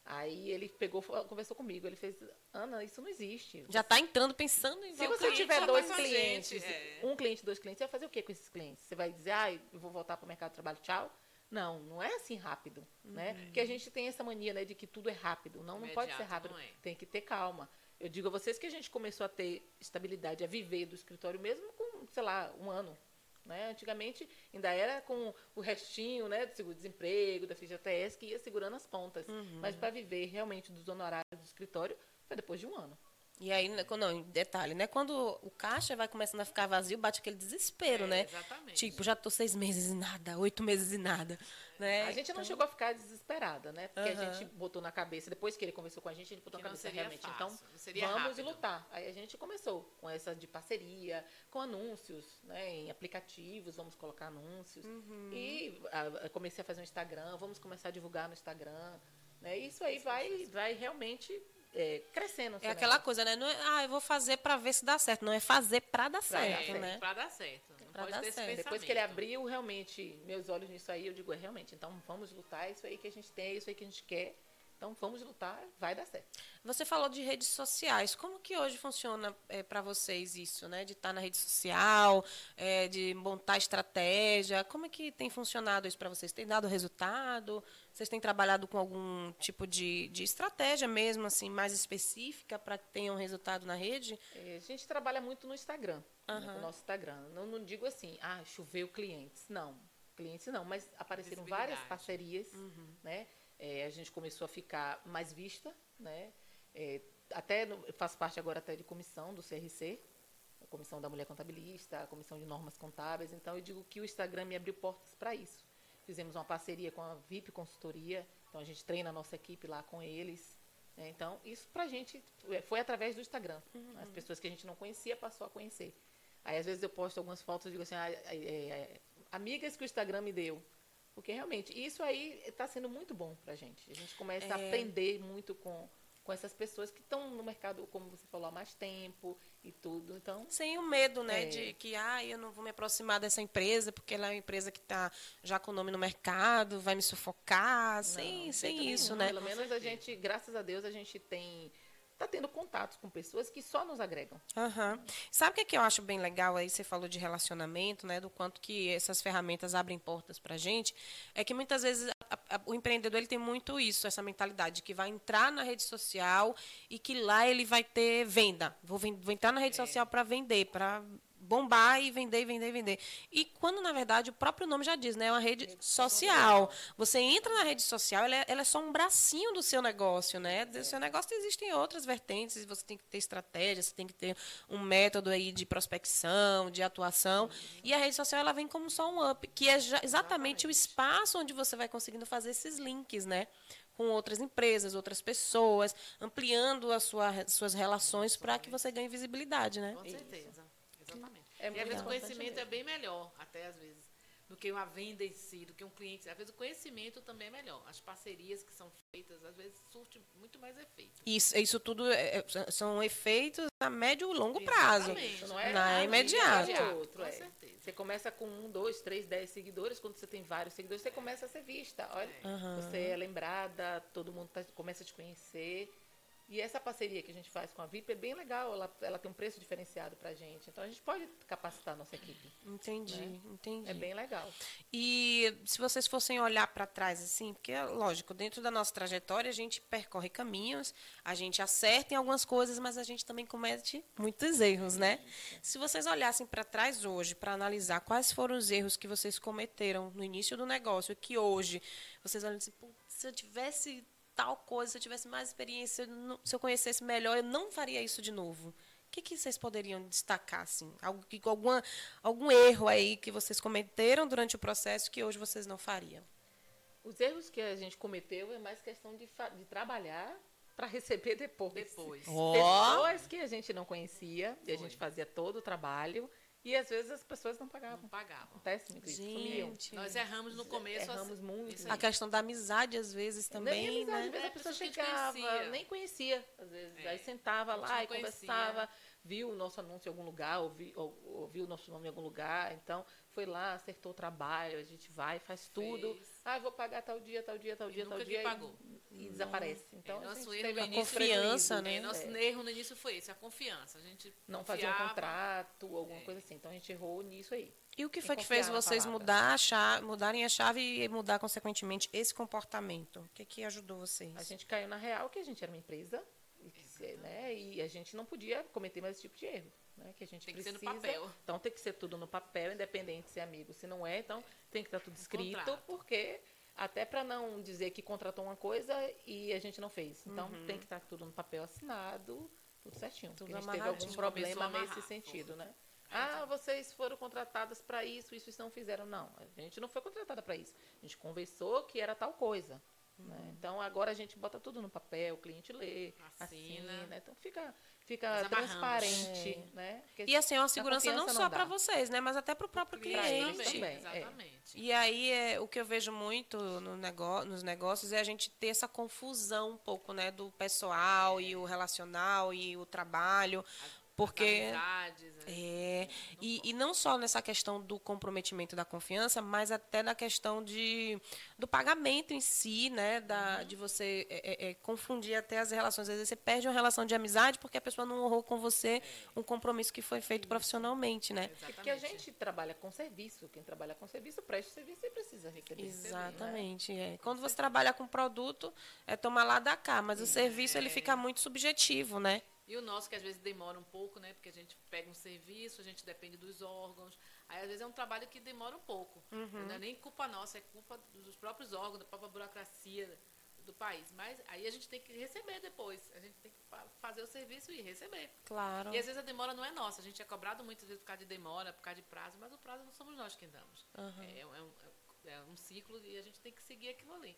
Aí ele pegou, conversou comigo. Ele fez, Ana, isso não existe. Já está entrando pensando em Se você tiver já dois clientes, gente, é. um cliente, dois clientes, você vai fazer o que com esses clientes? Você vai dizer, ah, eu vou voltar para o mercado de trabalho, tchau? Não, não é assim rápido, né? Uhum. Porque a gente tem essa mania, né, de que tudo é rápido. Não, não pode ser rápido. é. Tem que ter calma. Eu digo a vocês que a gente começou a ter estabilidade, a viver do escritório mesmo com, sei lá, um ano. Né? Antigamente ainda era com o restinho né, do seguro-desemprego, da FGTS, que ia segurando as pontas. Uhum. Mas para viver realmente dos honorários do escritório, foi depois de um ano. E aí, né, não, detalhe, né? Quando o caixa vai começando a ficar vazio, bate aquele desespero, É, né? exatamente. Tipo, já tô seis meses e nada, oito meses e nada. Né? A gente não Então, chegou a ficar desesperada, né? Porque a Aham. gente botou na cabeça, depois que ele conversou com a gente, ele botou Que na não cabeça seria realmente. fácil, então, não seria vamos rápido. lutar. Aí a gente começou com essa de parceria, com anúncios, né? Em aplicativos, vamos colocar anúncios. Uhum. E ah, eu comecei a fazer um Instagram, vamos começar a divulgar no Instagram. Né? Isso aí vai, vai realmente é, crescendo. É aquela negócio. coisa, né? Não é, ah, eu vou fazer pra ver se dá certo. Não é fazer pra dar certo, certo. né? Pra dar certo. Não Pra pode dar certo. Depois que ele abriu realmente meus olhos nisso aí, eu digo, é realmente, então vamos lutar, é isso aí que a gente tem, é isso aí que a gente quer. Então vamos lutar, vai dar certo. Você falou de redes sociais. Como que hoje funciona para vocês isso, né? De estar na rede social, é, de montar estratégia. Como é que tem funcionado isso para vocês? Tem dado resultado? Vocês têm trabalhado com algum tipo de, de estratégia mesmo, assim, mais específica para que tenham resultado na rede? É, A gente trabalha muito no Instagram, né, Aham. com o nosso Instagram. Não, não digo assim, ah, choveu clientes. Não, clientes não, mas apareceram várias parcerias, né? É, a gente começou a ficar mais vista, né? É, até no- faço parte agora até de comissão do CRC, a comissão da mulher contabilista, a comissão de normas contábeis. Então eu digo que o Instagram me abriu portas para isso. Fizemos uma parceria com a VIP Consultoria, então a gente treina a nossa equipe lá com eles. né? Então, isso pra gente é, foi através do Instagram. As pessoas que a gente não conhecia passou a conhecer. Aí, às vezes, eu posto algumas fotos e digo assim, ah, é, é, amigas que o Instagram me deu. Porque, realmente, isso aí está sendo muito bom pra gente. A gente começa a aprender muito com, com essas pessoas que estão no mercado, como você falou, há mais tempo e tudo. Então, Sem o medo, né? É. De que, ah, eu não vou me aproximar dessa empresa porque ela é uma empresa que está já com o nome no mercado, vai me sufocar. Sem, Não, sem jeito isso, nenhum. né? Pelo menos a gente, graças a Deus, a gente tem tá tendo contatos com pessoas que só nos agregam. Aham. Sabe o que, é que eu acho bem legal aí? Você falou de relacionamento, né? Do quanto que essas ferramentas abrem portas pra gente. É que muitas vezes o empreendedor ele tem muito isso, essa mentalidade de que vai entrar na rede social e que lá ele vai ter venda. Vou, vou entrar na rede social para vender, para bombar e vender, vender, vender. E quando, na verdade, o próprio nome já diz, né? É uma rede social. Você entra na rede social, ela é, ela é só um bracinho do seu negócio, né? Do seu negócio existem outras vertentes, você tem que ter estratégia, você tem que ter um método aí de prospecção, de atuação. E a rede social, ela vem como só um up, que é já- exatamente o espaço onde você vai conseguindo fazer esses links, né? com outras empresas, outras pessoas, ampliando as sua, suas relações para que você ganhe visibilidade, né? Com certeza. Exatamente. É e às vezes o conhecimento mesmo. é bem melhor, até às vezes, do que uma venda em si, do que um cliente. Às vezes o conhecimento também é melhor. As parcerias que são feitas, às vezes, surte muito mais efeito. Isso, isso tudo é- é- são efeitos a médio e longo prazo. Exatamente. Não é Não é imediato. de outro, Com é. certeza. Você começa com um, dois, três, dez seguidores. Quando você tem vários seguidores, você começa a ser vista. Olha, você é lembrada, todo mundo tá- começa a te conhecer. E essa parceria que a gente faz com a VIP é bem legal. Ela, ela tem um preço diferenciado pra gente. Então a gente pode capacitar a nossa equipe. Entendi, entendi. É bem legal. E se vocês fossem olhar para trás, assim, porque, lógico, dentro da nossa trajetória, a gente percorre caminhos, a gente acerta em algumas coisas, mas a gente também comete muitos erros, né? Se vocês olhassem para trás hoje, para analisar quais foram os erros que vocês cometeram no início do negócio, que hoje vocês olham assim, "Putz, se eu tivesse tal coisa, se eu tivesse mais experiência, se eu conhecesse melhor, eu não faria isso de novo. O que, que vocês poderiam destacar, assim? Algo que, alguma, algum erro aí que vocês cometeram durante o processo que hoje vocês não fariam? Os erros que a gente cometeu é mais questão de, de trabalhar para receber depois. Depois. Pessoas que a gente não conhecia e a gente fazia todo o trabalho e às vezes as pessoas não pagavam. Não pagavam. Acontece muito isso. Sumiam. Gente, Nós erramos no começo. Erramos assim, muito. a questão da amizade, às vezes, Nem também, amizade, né? às vezes É, a pessoa chegava, conhecia. nem conhecia, às vezes. É, Aí sentava lá e conhecia. conversava. viu o nosso anúncio em algum lugar, ouviu, ouviu o nosso nome em algum lugar, então foi lá, acertou o trabalho, a gente vai, faz tudo. Fez. Ah, vou pagar tal dia, tal dia, tal E dia, nunca tal dia. e- pagou. E, desaparece. Então, É, a nosso gente erro teve no um início- Confiança, né? É, nosso É, erro no início foi esse, a confiança. A gente não fazer um contrato, alguma É. coisa assim. Então, a gente errou nisso aí. E o que foi que fez vocês mudar a chave, mudarem a chave e mudar, consequentemente, esse comportamento? O que, que ajudou vocês? A gente caiu na real que a gente era uma empresa, e, que né, e a gente não podia cometer mais esse tipo de erro. Né, que a gente Tem que ser precisa, no papel. Então tem que ser tudo no papel, independente se é amigo, se não é. Então tem que estar tudo escrito, contrato. porque até para não dizer que contratou uma coisa e a gente não fez. Então Uhum. tem que estar tudo no papel assinado, tudo certinho. Tudo porque a gente teve algum problema nesse sentido, né? É, Ah, vocês foram contratadas para isso, isso, isso não fizeram. Não, a gente não foi contratada para isso. A gente conversou que era tal coisa. Né? Então agora a gente bota tudo no papel, o cliente lê, Assina. assina. Então fica, fica transparente. Né? Porque E assim, é uma a segurança não só para vocês, né? Mas até para o próprio Pra cliente. também. é. Exatamente. E aí, é, o que eu vejo muito no negó nos negócios é a gente ter essa confusão um pouco, né? Do pessoal e o relacional e o trabalho. As amizades, né? É, e, e não só nessa questão do comprometimento da confiança, mas até na questão de, do pagamento em si, né? Da, De você é, é, é, confundir até as relações. Às vezes você perde uma relação de amizade porque a pessoa não honrou com você um compromisso que foi feito profissionalmente, né? E Porque a Exatamente. gente trabalha com serviço. Quem trabalha com serviço, presta serviço e precisa receber. Exatamente. É. Quando você trabalha com produto, é tomar lá da cá, mas o serviço ele fica muito subjetivo, né? E o nosso, que às vezes demora um pouco, né? Porque a gente pega um serviço, a gente depende dos órgãos. Aí, às vezes, é um trabalho que demora um pouco. Não é nem culpa nossa, é culpa dos próprios órgãos, da própria burocracia do país. Mas aí a gente tem que receber depois. A gente tem que fa- fazer o serviço e receber. Claro. E às vezes a demora não é nossa. A gente é cobrado muitas vezes por causa de demora, por causa de prazo, mas o prazo não somos nós quem damos. É, é um, é um ciclo e a gente tem que seguir aquilo ali.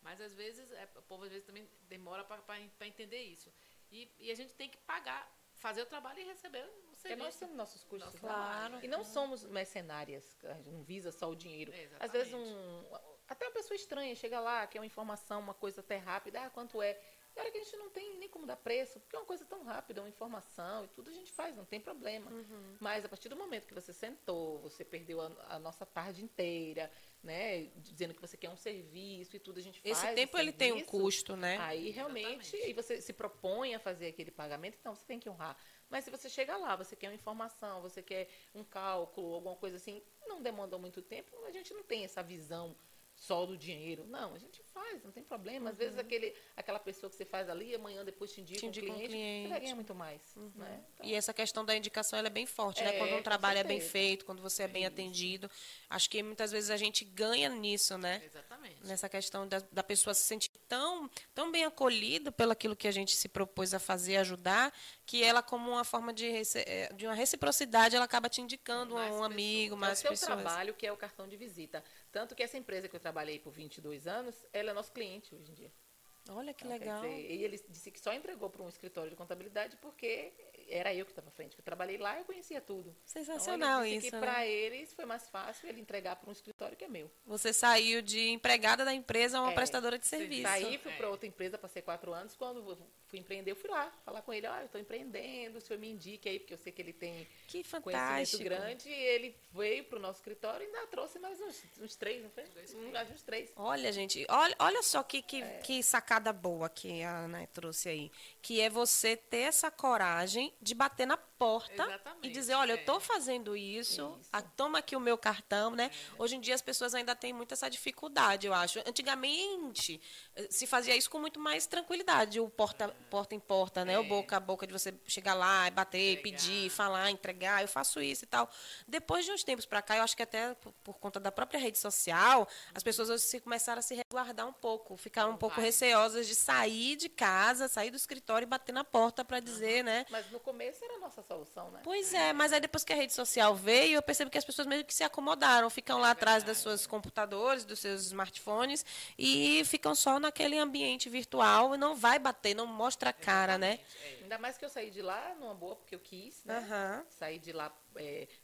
Mas às vezes, é, o povo às vezes também demora para entender isso. E, e a gente tem que pagar, fazer o trabalho e receber o serviço. nós temos nossos custos. Nosso trabalho. E não somos mercenárias, a gente não visa só o dinheiro. É, Às vezes exatamente. um. Até uma pessoa estranha chega lá, quer uma informação, uma coisa até rápida, ah, quanto é? E hora que a gente não tem nem como dar preço, porque é uma coisa tão rápida, uma informação e tudo a gente faz, não tem problema. Uhum. Mas a partir do momento que você sentou, você perdeu a, a nossa tarde inteira, né? Dizendo que você quer um serviço e tudo, a gente faz. Esse tempo ele tem um custo, né? Aí realmente, Exatamente. e você se propõe a fazer aquele pagamento, então você tem que honrar. Mas se você chega lá, você quer uma informação, você quer um cálculo, alguma coisa assim, não demanda muito tempo, a gente não tem essa visão só do dinheiro. Não, a gente faz, não tem problema. Às vezes aquele, aquela pessoa que você faz ali, amanhã depois te indica, Te indica um um cliente, cliente. você vai ganhar muito mais. Né? Então, E essa questão da indicação ela é bem forte, né? É, Quando um trabalho é bem feito, quando você é bem atendido. Acho que muitas vezes a gente ganha nisso, né? Exatamente. Nessa questão da, da pessoa se sentir tão, tão bem acolhida pelo aquilo que a gente se propôs a fazer, ajudar, que ela, como uma forma de, eh, de uma reciprocidade, ela acaba te indicando Mais um pessoas. amigo, é o mais seu pessoas. trabalho que é o cartão de visita. Tanto que essa empresa que eu trabalhei por 22 anos, ela é nosso cliente hoje em dia. Olha que Então, legal. dizer, e ele disse que só entregou para um escritório de contabilidade porque era eu que estava à frente. Eu trabalhei lá e eu conhecia tudo. Sensacional então, ele disse isso. que né? para eles foi mais fácil ele entregar para um escritório que é meu. Você saiu de empregada da empresa a uma É, prestadora de serviço. Saí, fui É. para outra empresa, passei quatro anos. Quando fui empreender, eu fui lá falar com ele. Olha, eu estou empreendendo, o senhor me indique aí, porque eu sei que ele tem Que conhecimento fantástico. grande. E ele veio para o nosso escritório e ainda trouxe mais uns, uns três, não foi? Mais uns três. Olha, gente, olha, olha só que, que, que sacada boa que a Ana trouxe aí. Que é você ter essa coragem de bater na porta e Exatamente, dizer, olha, eu é. tô fazendo isso, Isso. ah, toma aqui o meu cartão, né? Hoje em dia as pessoas ainda têm muito essa dificuldade, eu acho. Antigamente eh, se fazia isso com muito mais tranquilidade, o porta, porta em porta, né? O boca a boca de você chegar lá e bater, Entregar. pedir, falar, entregar, eu faço isso e tal. Depois de uns tempos para cá, eu acho que até por, por conta da própria rede social, as pessoas hoje se começaram a se resguardar um pouco, ficaram um pouco Vai. receosas de sair de casa, sair do escritório e bater na porta para dizer, né? Mas no começo era a nossa solução, né? Pois é, mas aí depois que a rede social veio, eu percebo que as pessoas meio que se acomodaram, ficam lá atrás das suas computadores, dos seus smartphones e ficam só naquele ambiente virtual e não vai bater, não mostra a cara, né? Ainda mais que eu saí de lá numa boa, porque eu quis, né? Aham. Saí de lá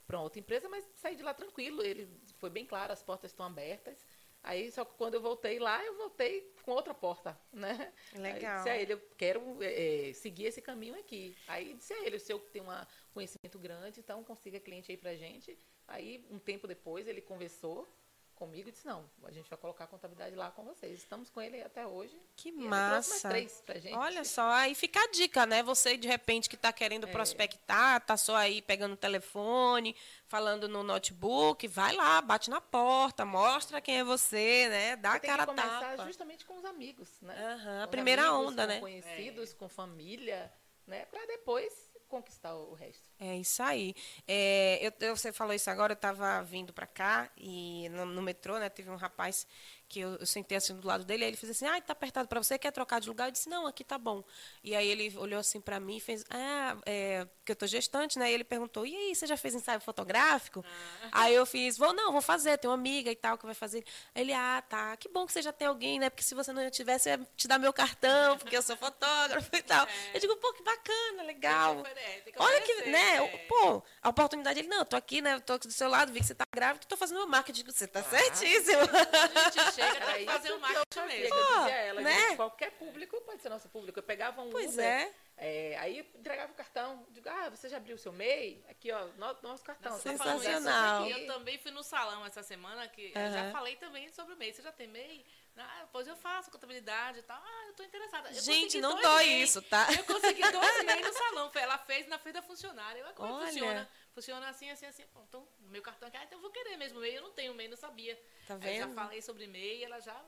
para outra empresa, mas saí de lá tranquilo. Ele foi bem claro, as portas estão abertas. Aí, só que quando eu voltei lá, eu voltei com outra porta, né? Legal. Aí disse a ele, eu quero é, é, seguir esse caminho aqui. Aí disse a ele, o senhor tem um conhecimento grande, então consiga cliente aí pra gente. Aí, um tempo depois, ele conversou comigo e disse, não, a gente vai colocar a contabilidade lá com vocês. Estamos com ele até hoje. Que massa. três pra gente. Olha só, aí fica a dica, né? Você, de repente, que está É. querendo prospectar, tá só aí pegando o telefone, falando no notebook, vai lá, bate na porta, mostra quem é você, né? Dá Você a tem cara a que começar tapa. justamente com os amigos, né? Aham, a primeira amigos, onda, com né? conhecidos, com família, né? Pra depois conquistar o resto. É isso aí. É, eu, você falou isso agora, eu estava vindo para cá e no, no metrô, né? Teve um rapaz que eu, eu sentei assim do lado dele, aí ele fez assim, ah, tá apertado para você, quer trocar de lugar? Eu disse, não, aqui tá bom. E aí ele olhou assim para mim e fez, ah, é, porque eu tô gestante, né? E ele perguntou, e aí, você já fez ensaio fotográfico? Aí eu fiz, vou, não, vou fazer, tem uma amiga e tal que vai fazer. Aí ele, ah, tá, que bom que você já tem alguém, né? Porque se você não tivesse, eu ia te dar meu cartão, porque eu sou fotógrafo e tal. Eu digo, pô, que bacana, legal. ofere- tem que Olha que, né, é. pô, a oportunidade, ele, não, tô aqui, né, tô aqui do seu lado, vi que você tá grávida, tô fazendo meu marketing. Eu digo, você tá certíssimo. [laughs] A gente chega, tem que fazer um eu marketing mesmo. eu dizia a ela, né? gente, qualquer público pode ser nosso público. Eu pegava um Pois Uber, é. é, aí entregava o cartão. Digo, ah, você já abriu o seu MEI? Aqui, ó, no- nosso cartão. Você Você falando isso, Sensacional. Eu também fui no salão essa semana, que já falei também sobre o MEI. Você já tem MEI? Ah, pois eu faço contabilidade e tal. Ah, eu tô interessada. Eu Gente, não dói isso, tá? Eu consegui dois [laughs] MEI no salão. Ela fez na frente da funcionária. Eu, como é que Olha. funciona? Funciona assim, assim, assim. Bom, então, meu cartão aqui, ah, então eu vou querer mesmo MEI. Eu não tenho MEI, não sabia. Tá Aí eu já vendo? falei sobre MEI, ela já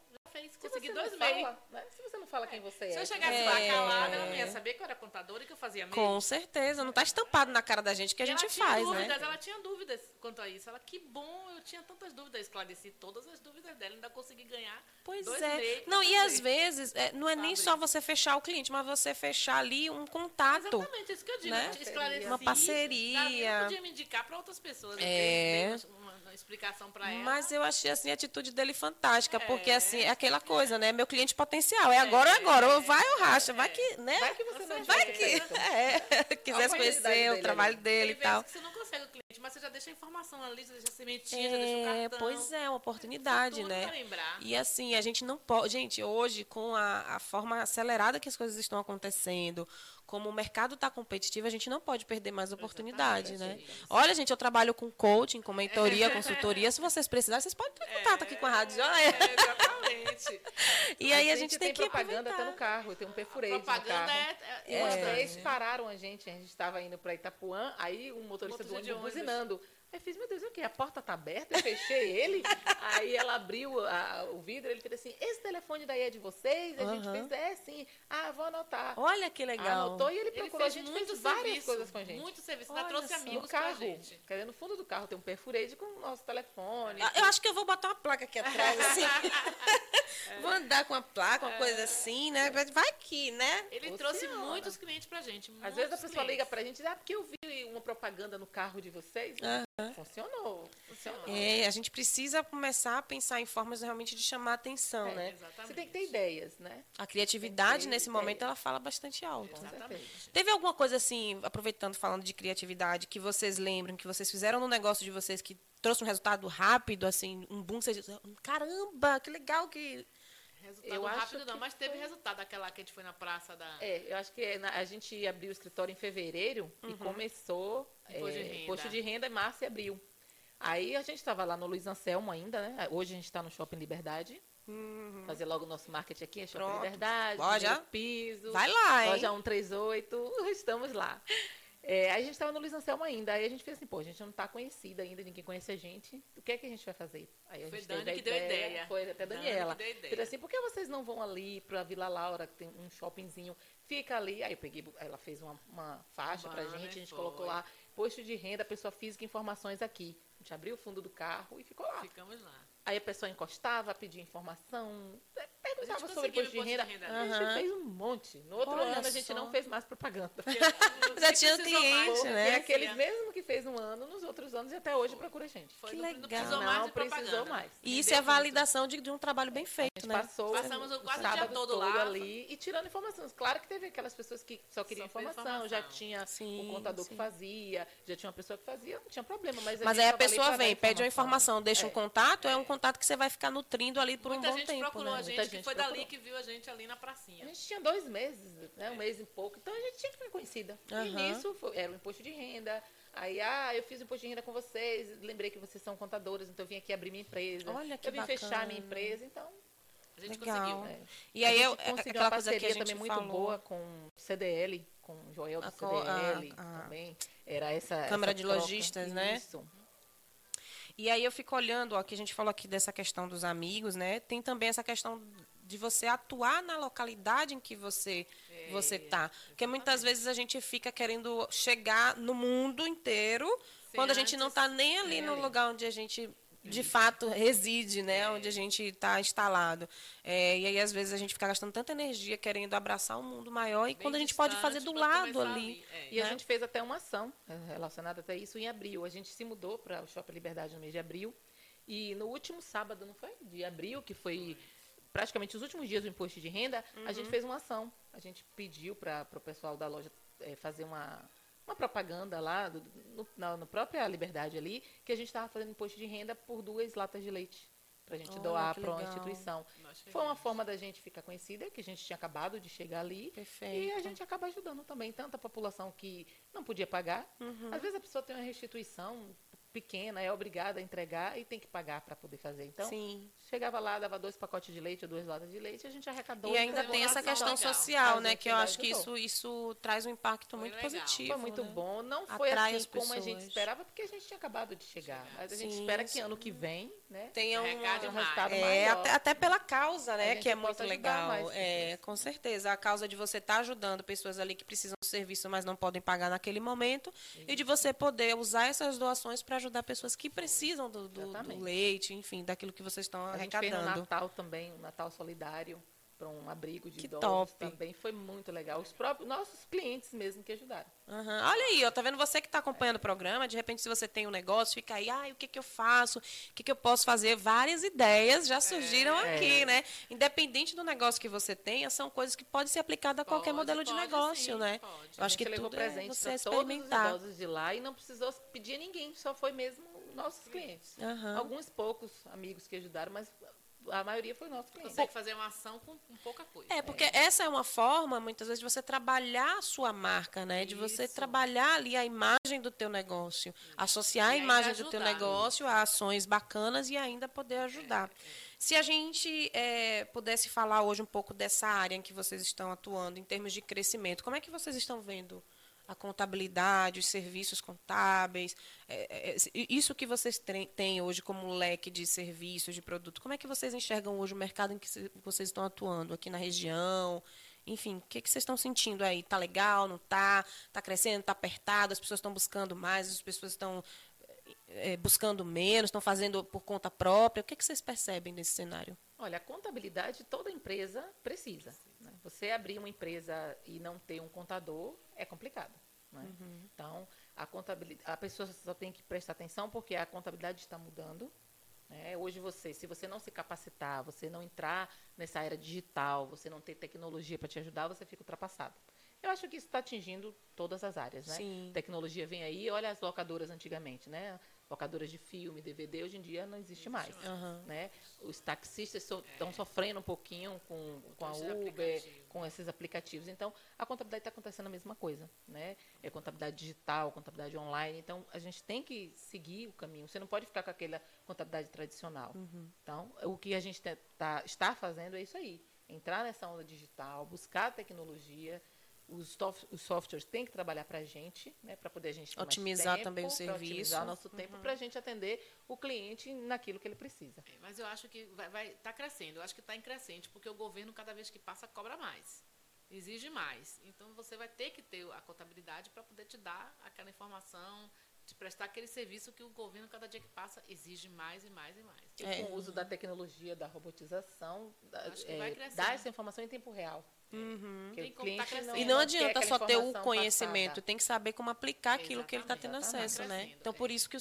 fez. Se Consegui você dois fala, né? Se você não fala quem você é. Se eu se chegasse você lá fala- calada, ela não ia saber que eu era contadora e que eu fazia MEI. Com certeza, não tá estampado na cara da gente que a gente ela tinha faz, dúvidas, né? Ela tinha dúvidas quanto a isso. Ela, que bom, eu tinha tantas dúvidas. Esclareci todas as dúvidas dela, ainda consegui ganhar. Pois dois é. Não, e às vezes, é, não é nem só você fechar o cliente, mas você fechar ali um contato. Exatamente, isso que eu digo. né? esclareci. Uma parceria. Davi podia me indicar para outras pessoas. É. dei uma, explicação para ela. Mas eu achei assim a atitude dele fantástica, porque É. assim, é aquela coisa, né? Meu cliente potencial, é agora ou é agora, ou vai ou racha, vai que, né? Vai que você não Vai tinha que feito. é, [laughs] quisesse conhecer o trabalho dele e tal. que você não consegue o cliente, mas você já deixa a informação ali, você deixa a sementinha, já deixa o É, cartão. pois é, uma oportunidade, né? pra lembrar. E assim, a gente não pode. Gente, hoje, com a, a forma acelerada que as coisas estão acontecendo, como o mercado está competitivo, a gente não pode perder mais oportunidade, né? Olha, gente, eu trabalho com coaching, com mentoria, [laughs] consultoria. Se vocês precisarem, vocês podem ter contato aqui com a Rádio Joia. É, exatamente. [laughs] E aí a gente tem, que propaganda até aproveitar. no carro, tem um perfurete no Propaganda carro. é, E é, uma é, vez pararam a gente, a gente estava indo para Itapuã, aí um motorista do Motorista ônibus ônibus. buzinando. Aí eu fiz, meu Deus, o quê? A porta tá aberta, eu fechei ele. [laughs] aí ela abriu a- o vidro, ele fez assim, esse telefone daí é de vocês? A gente Aham. fez, é sim. Ah, vou anotar. Olha que legal. Anotou e ele Ele procurou, a fez gente muito fez várias serviço, coisas com a gente. Muito serviço. Ainda trouxe só. amigos no carro, gente. quer dizer, no fundo do carro tem um perfurete com o nosso telefone. Ah, Eu acho que eu vou botar uma placa aqui atrás, assim. [laughs] vou andar com uma placa, uma coisa assim, né? Vai que, né? Ele trouxe muitos clientes pra gente. Às vezes a pessoa liga clientes. pra gente e diz, ah, porque eu vi uma propaganda no carro de vocês. Funcionou. Funcionou. É, a gente precisa começar a pensar em formas realmente de chamar atenção, É, né? Exatamente. Você tem que ter ideias, né? A criatividade, nesse momento, ideia. ela fala bastante alto. Exatamente. Teve alguma coisa assim, aproveitando, falando de criatividade, que vocês lembram, que vocês fizeram no negócio de vocês que trouxe um resultado rápido, assim, um boom, vocês dizem, caramba, que legal que... Resultado Eu acho rápido não, mas teve foi- resultado aquela que a gente foi na praça da. É, eu acho que é a gente abriu o escritório em fevereiro e começou Imposto de é, renda. imposto de renda em março e abril. Aí a gente estava lá no Luiz Anselmo ainda, né? Hoje a gente está no Shopping Liberdade. Fazer logo o nosso marketing aqui, é Shopping Pronto. Liberdade, Loja. piso. Vai lá, hein? Loja 138, estamos lá. É, aí a gente estava no Luiz Anselmo ainda. Aí a gente fez assim, pô, a gente não está conhecida ainda, ninguém conhece a gente. O que é que a gente vai fazer? Aí a Foi gente Dani teve a que deu ideia. Foi até a Dani Daniela. que deu ideia. Assim, por que vocês não vão ali para Vila Laura, que tem um shoppingzinho, fica ali. Aí eu peguei, ela fez uma, uma faixa pra Banner, gente, a gente foi. colocou lá, posto de renda, pessoa física, informações aqui. A gente abriu o fundo do carro e ficou lá. Ficamos lá. Aí a pessoa encostava, pedia informação, é, não A gente estava sobre imposto de renda. de A renda. gente Aham. fez um monte. No outro Olha ano a gente só. não fez mais propaganda. [laughs] Já tinha precisou cliente, né? E aqueles mesmo que fez um ano, nos outros anos e até hoje procura a gente. Foi, Que não- não legal. precisou mais Não de precisou propaganda. mais. E isso é muito. validação de, de um trabalho bem A feito, gente né? passou Passamos o quase o dia sábado todo lá. ali e tirando informações. Claro que teve aquelas pessoas que só queriam Só queria informação, já informação. tinha Sim, um contador sim. que fazia, já tinha uma pessoa que fazia, não tinha problema. Mas, Mas gente aí a pessoa vem, pede uma informação, deixa um É. contato, é um contato que você vai ficar nutrindo ali por Muita um bom gente tempo, procurou né? a gente, Muita que gente foi procurou. dali que viu a gente ali na A pracinha. gente tinha dois meses, né, um mês e pouco, então a gente tinha que ficar conhecida. Aham. E nisso foi- era o imposto de renda. Aí, ah, eu fiz o imposto de renda com vocês, lembrei que vocês são contadores, então eu vim aqui abrir minha empresa. Olha que eu vim fechar bacana. minha empresa, então A gente Legal. conseguiu. É. E a aí eu, é conseguiu aquela uma coisa que a parceria gente também muito falou. boa com CDL, com o Joel do A CDL a- a- também. Era essa Câmara essa de troca. Lojistas, né? Isso. E aí eu fico olhando, ó, que a gente falou aqui dessa questão dos amigos, né? Tem também essa questão de você atuar na localidade em que você É, você tá, porque muitas vezes a gente fica querendo chegar no mundo inteiro, Sem quando a gente não está nem ali é. no lugar onde a gente de fato reside, né? Onde a gente está instalado. É, e aí às vezes a gente fica gastando tanta energia querendo abraçar um mundo maior e Bem quando a gente pode fazer distante do lado começar ali. É. E a né? gente fez até uma ação relacionada até isso em abril. A gente se mudou para o Shopping Liberdade no mês de abril. E no último sábado, não foi? De abril, que foi praticamente os últimos dias do imposto de renda, a Uhum. gente fez uma ação. A gente pediu para o pessoal da loja eh, fazer uma, uma propaganda lá, do- no, na no própria Liberdade ali, que a gente estava fazendo imposto de renda por duas latas de leite. Para a gente Olha, doar para uma instituição. Foi uma forma da gente ficar conhecida, que a gente tinha acabado de chegar ali. Perfeito. E a gente acaba ajudando também tanta população que não podia pagar. Uhum. Às vezes a pessoa tem uma restituição pequena, é obrigada a entregar e tem que pagar para poder fazer. Então, Sim. chegava lá, dava dois pacotes de leite ou duas latas de leite, a gente arrecadou. E ainda tem essa questão legal. social, né? gente Que eu acho que isso, isso traz um impacto Foi muito legal. positivo. Foi muito né? bom. Não foi Atrai assim as como a gente esperava, porque a gente tinha acabado de chegar. Mas a gente Sim, espera que sim. ano que vem, né? Tenha um, um mais. resultado É, maior. até, até pela causa, né? Que é muito legal. mais É, com certeza. A causa de você estar ajudando pessoas ali que precisam do serviço, mas não podem pagar naquele momento. E de você poder usar essas doações para ajudar pessoas que precisam do, do- do leite, enfim, daquilo que vocês estão A gente fez no arrecadando. Natal também, um Natal solidário para um abrigo de Que idosos top. também. Foi muito legal. Os próprios nossos clientes mesmo que ajudaram. Aham. Olha aí, ó, tá vendo você que está acompanhando o programa, de repente se você tem um negócio, fica aí, ah, o que que eu faço? O que que eu posso fazer? Várias ideias já surgiram É. aqui, né? Independente do negócio que você tenha, são coisas que podem ser aplicadas a qualquer Pode, modelo de pode negócio, sim, né? pode. Eu acho que levou tudo é presente você para todos os experimentar. idosos de lá e não precisou pedir a ninguém, só foi mesmo nossos clientes. Aham. Alguns poucos amigos que ajudaram, mas a maioria foi nosso cliente. Consegue fazer uma ação com, com pouca coisa. É, porque essa é uma forma, muitas vezes, de você trabalhar a sua marca, né? De você Isso. trabalhar ali a imagem do teu negócio. Associar a E ainda imagem do teu ajudar. negócio a ações bacanas e ainda poder ajudar. Se a gente é, pudesse falar hoje um pouco dessa área em que vocês estão atuando, em termos de crescimento, como é que vocês estão vendo a contabilidade, os serviços contábeis, é, é, é, isso que vocês têm hoje como leque de serviços, de produto, como é que vocês enxergam hoje o mercado em que vocês estão atuando aqui na região? Enfim, o que, que vocês estão sentindo aí? Tá legal, não tá? Tá crescendo, tá apertado, as pessoas estão buscando mais, as pessoas estão é, buscando menos, estão fazendo por conta própria. O que, que vocês percebem nesse cenário? Olha, a contabilidade toda empresa precisa. né? Você abrir uma empresa e não ter um contador é complicado. né? Então, a contabilidade, a pessoa só tem que prestar atenção porque a contabilidade está mudando. né? Hoje você, se você não se capacitar, você não entrar nessa era digital, você não ter tecnologia para te ajudar, você fica ultrapassado. Eu acho que isso está atingindo todas as áreas, né? Sim. Tecnologia vem aí, olha as locadoras antigamente, né? Locadoras de filme, DVD, hoje em dia não existe mais. Aham. Né? Os taxistas estão sofrendo um pouquinho com, com a Uber, com esses aplicativos. Então, a contabilidade está acontecendo a mesma coisa. Né? É contabilidade digital, contabilidade online. Então, a gente tem que seguir o caminho. Você não pode ficar com aquela contabilidade tradicional. Então, o que a gente te- tá, está fazendo é isso aí. Entrar nessa onda digital, buscar tecnologia. Os, sof- os softwares têm que trabalhar para a gente, né, para poder a gente ter mais Otimizar tempo, também o serviço. Otimizar o nosso tempo para a gente atender o cliente naquilo que ele precisa. É, Mas eu acho que vai, vai tá crescendo. Eu acho que está em crescente, porque o governo, cada vez que passa, cobra mais. Exige mais. Então, você vai ter que ter a contabilidade para poder te dar aquela informação de prestar aquele serviço que o governo, cada dia que passa, exige mais e mais e mais. E É. com o uso da tecnologia, da robotização, da, Acho que é, dá essa informação em tempo real. Uhum. Tá crescendo. E não quer adianta aquela só ter o conhecimento, passada. tem que saber como aplicar aquilo que ele está tendo Exatamente. acesso, Tá né? Então, por é. isso que o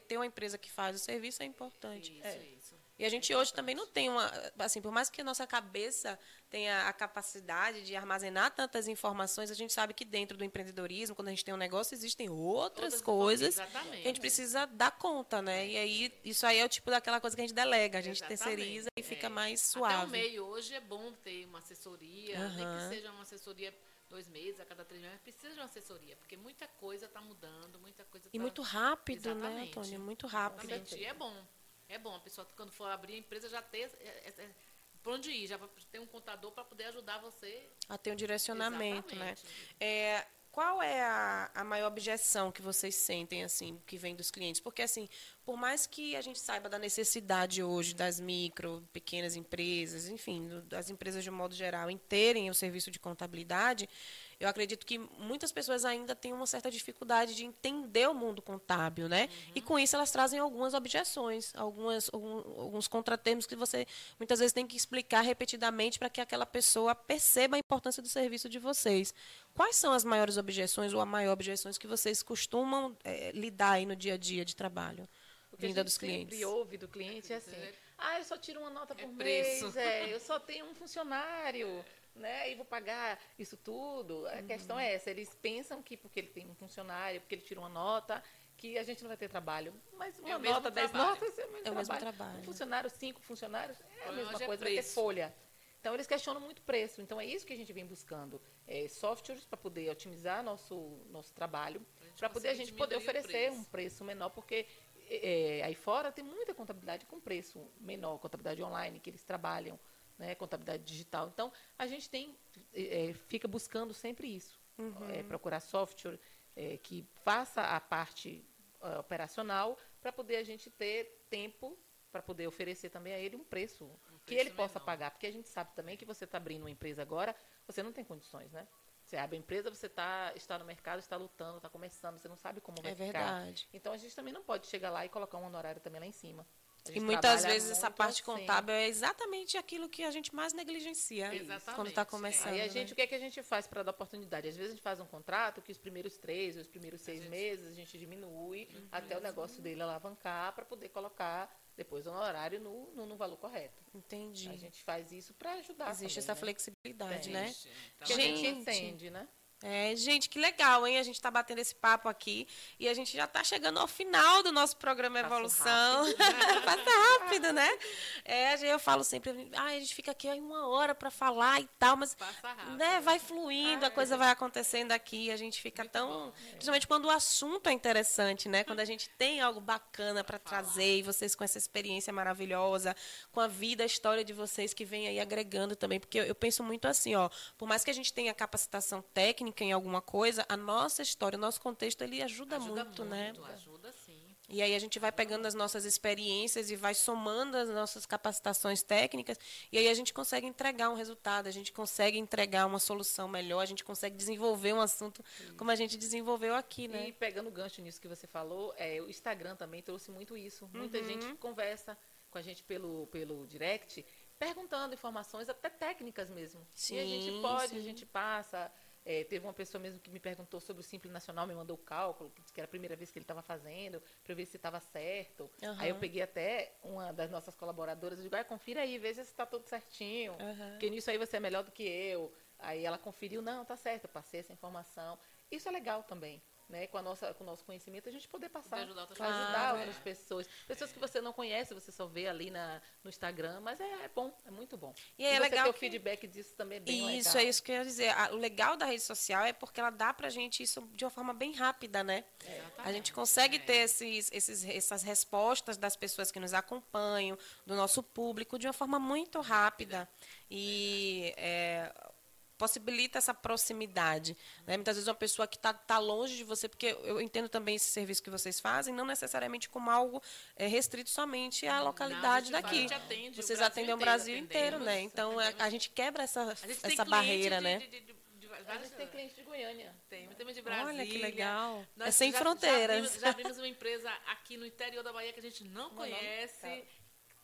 ter uma empresa que faz o serviço é importante. Isso, isso. E a gente hoje também não tem uma. Assim, por mais que a nossa cabeça tenha a capacidade de armazenar tantas informações, a gente sabe que dentro do empreendedorismo, quando a gente tem um negócio, existem outras Outras coisas que a gente precisa dar conta, né? E aí, isso aí é o tipo daquela coisa que a gente delega, a gente Exatamente. terceiriza e fica É. mais Até o suave. meio hoje é bom ter uma assessoria, nem Aham. que seja uma assessoria dois meses, a cada três meses, mas precisa de uma assessoria, porque muita coisa está mudando, muita coisa E tá- muito rápido, né, Exatamente. Antônio? Muito rápido. Exatamente. E é bom. É bom a pessoa, quando for abrir a empresa, já ter é, é, é, por onde ir, já ter um contador para poder ajudar você. A ter um direcionamento, né? Exatamente. É, qual é a, a maior objeção que vocês sentem, assim, que vem dos clientes? Porque, assim, por mais que a gente saiba da necessidade hoje das micro, pequenas empresas, enfim, das empresas de um modo geral, em terem o serviço de contabilidade, eu acredito que muitas pessoas ainda têm uma certa dificuldade de entender o mundo contábil, né? E com isso elas trazem algumas objeções, algumas, algum- alguns contratermos que você muitas vezes tem que explicar repetidamente para que aquela pessoa perceba a importância do serviço de vocês. Quais são as maiores objeções ou a maior objeções que vocês costumam eh, lidar aí no dia a dia de trabalho? O que a Vinda gente dos sempre clientes. ouve do cliente é assim, ah, eu só tiro uma nota É por preço. mês, é, eu só tenho um funcionário, né, e vou pagar isso tudo. A questão é essa, eles pensam que porque ele tem um funcionário, porque ele tira uma nota, que a gente não vai ter trabalho. Mas uma o mesmo nota, dez trabalho. notas é o mesmo É o mesmo trabalho. trabalho. Um funcionário, cinco funcionários, é a mesma hoje é coisa, vai ter folha. Então, eles questionam muito preço. Então, é isso que a gente vem buscando. É, softwares para poder otimizar nosso, nosso trabalho, para poder a gente poder oferecer preço. um preço menor, porque é, aí fora tem muita contabilidade com preço menor, contabilidade online que eles trabalham, né, contabilidade digital. Então, a gente tem, é, fica buscando sempre isso. É, procurar software é, que faça a parte é, operacional para poder a gente ter tempo para poder oferecer também a ele um preço, que preço ele possa menor. pagar. Porque a gente sabe também que você está abrindo uma empresa agora, você não tem condições, né? Você abre a empresa, você tá, está no mercado, está lutando, está começando, você não sabe como vai É ficar. verdade. Então a gente também não pode chegar lá e colocar um honorário também lá em cima. A E gente muitas vezes essa parte assim. contábil é exatamente aquilo que a gente mais negligencia Exatamente, quando está começando. Aí a gente, né? o que é que a gente faz para dar oportunidade? Às vezes a gente faz um contrato que os primeiros três, os primeiros seis meses a gente diminui até o negócio dele alavancar para poder colocar depois o honorário no, no, no valor correto. Entendi. A gente faz isso para ajudar. Existe também, essa né? flexibilidade, Tem. né? Gente, tá Porque a gente Gente. entende, né? É, gente, que legal, hein? A gente está batendo esse papo aqui e a gente já está chegando ao final do nosso programa Passa Evolução. [laughs] Passa rápido, né? É, eu falo sempre, ah, a gente fica aqui aí uma hora para falar e tal, mas rápido. né, vai fluindo, a coisa vai acontecendo aqui, a gente fica tão, principalmente quando o assunto é interessante, né? Quando a gente tem algo bacana para trazer e vocês com essa experiência maravilhosa, com a vida, a história de vocês que vem aí agregando também, porque eu, eu penso muito assim, ó, por mais que a gente tenha capacitação técnica em alguma coisa, a nossa história, o nosso contexto, ele ajuda, ajuda muito, né? Ajuda sim. E aí a gente vai pegando as nossas experiências e vai somando as nossas capacitações técnicas e aí a gente consegue entregar um resultado, a gente consegue entregar uma solução melhor, a gente consegue desenvolver um assunto como a gente desenvolveu aqui, né? E pegando o gancho nisso que você falou, é, o Instagram também trouxe muito isso. Muita Uhum. gente conversa com a gente pelo, pelo direct, perguntando informações, até técnicas mesmo. e a gente Sim, pode, sim. a gente passa. É, teve uma pessoa mesmo que me perguntou sobre o Simples Nacional, me mandou o cálculo, que era a primeira vez que ele estava fazendo, para ver se estava certo. Aí eu peguei até uma das nossas colaboradoras e digo, ah, confira aí, veja se está tudo certinho. Aham. Porque nisso aí você é melhor do que eu. Aí ela conferiu, não, tá certo, eu passei essa informação. Isso é legal também. Né, com, a nossa, com o nosso conhecimento, a gente poder passar, Poder ajudar outras ajudar Claro. outras pessoas. Pessoas que você não conhece, você só vê ali na, no Instagram, mas é, é bom, é muito bom. E é você legal ter o que- feedback disso também é bem Isso, legal. é isso que eu ia dizer. A- O legal da rede social é porque ela dá pra gente isso de uma forma bem rápida, né? A gente consegue ter esses, esses, essas respostas das pessoas que nos acompanham, do nosso público, de uma forma muito rápida. E é, possibilita essa proximidade. Né? Muitas vezes uma pessoa que está tá longe de você, porque eu entendo também esse serviço que vocês fazem, não necessariamente como algo é, restrito somente à localidade Não, a daqui. a atende Vocês Brasil atendem o inteiro, Brasil inteiro, né? atendemos, Então é, a gente quebra essa, A gente essa barreira, de- né? de- de- A várias gente tem cliente de Goiânia. Tem, temos de Brasília. Olha que legal. Nós é sem já- fronteiras. Já abrimos, já abrimos uma empresa aqui no interior da Bahia que a gente não Como o nome? conhece.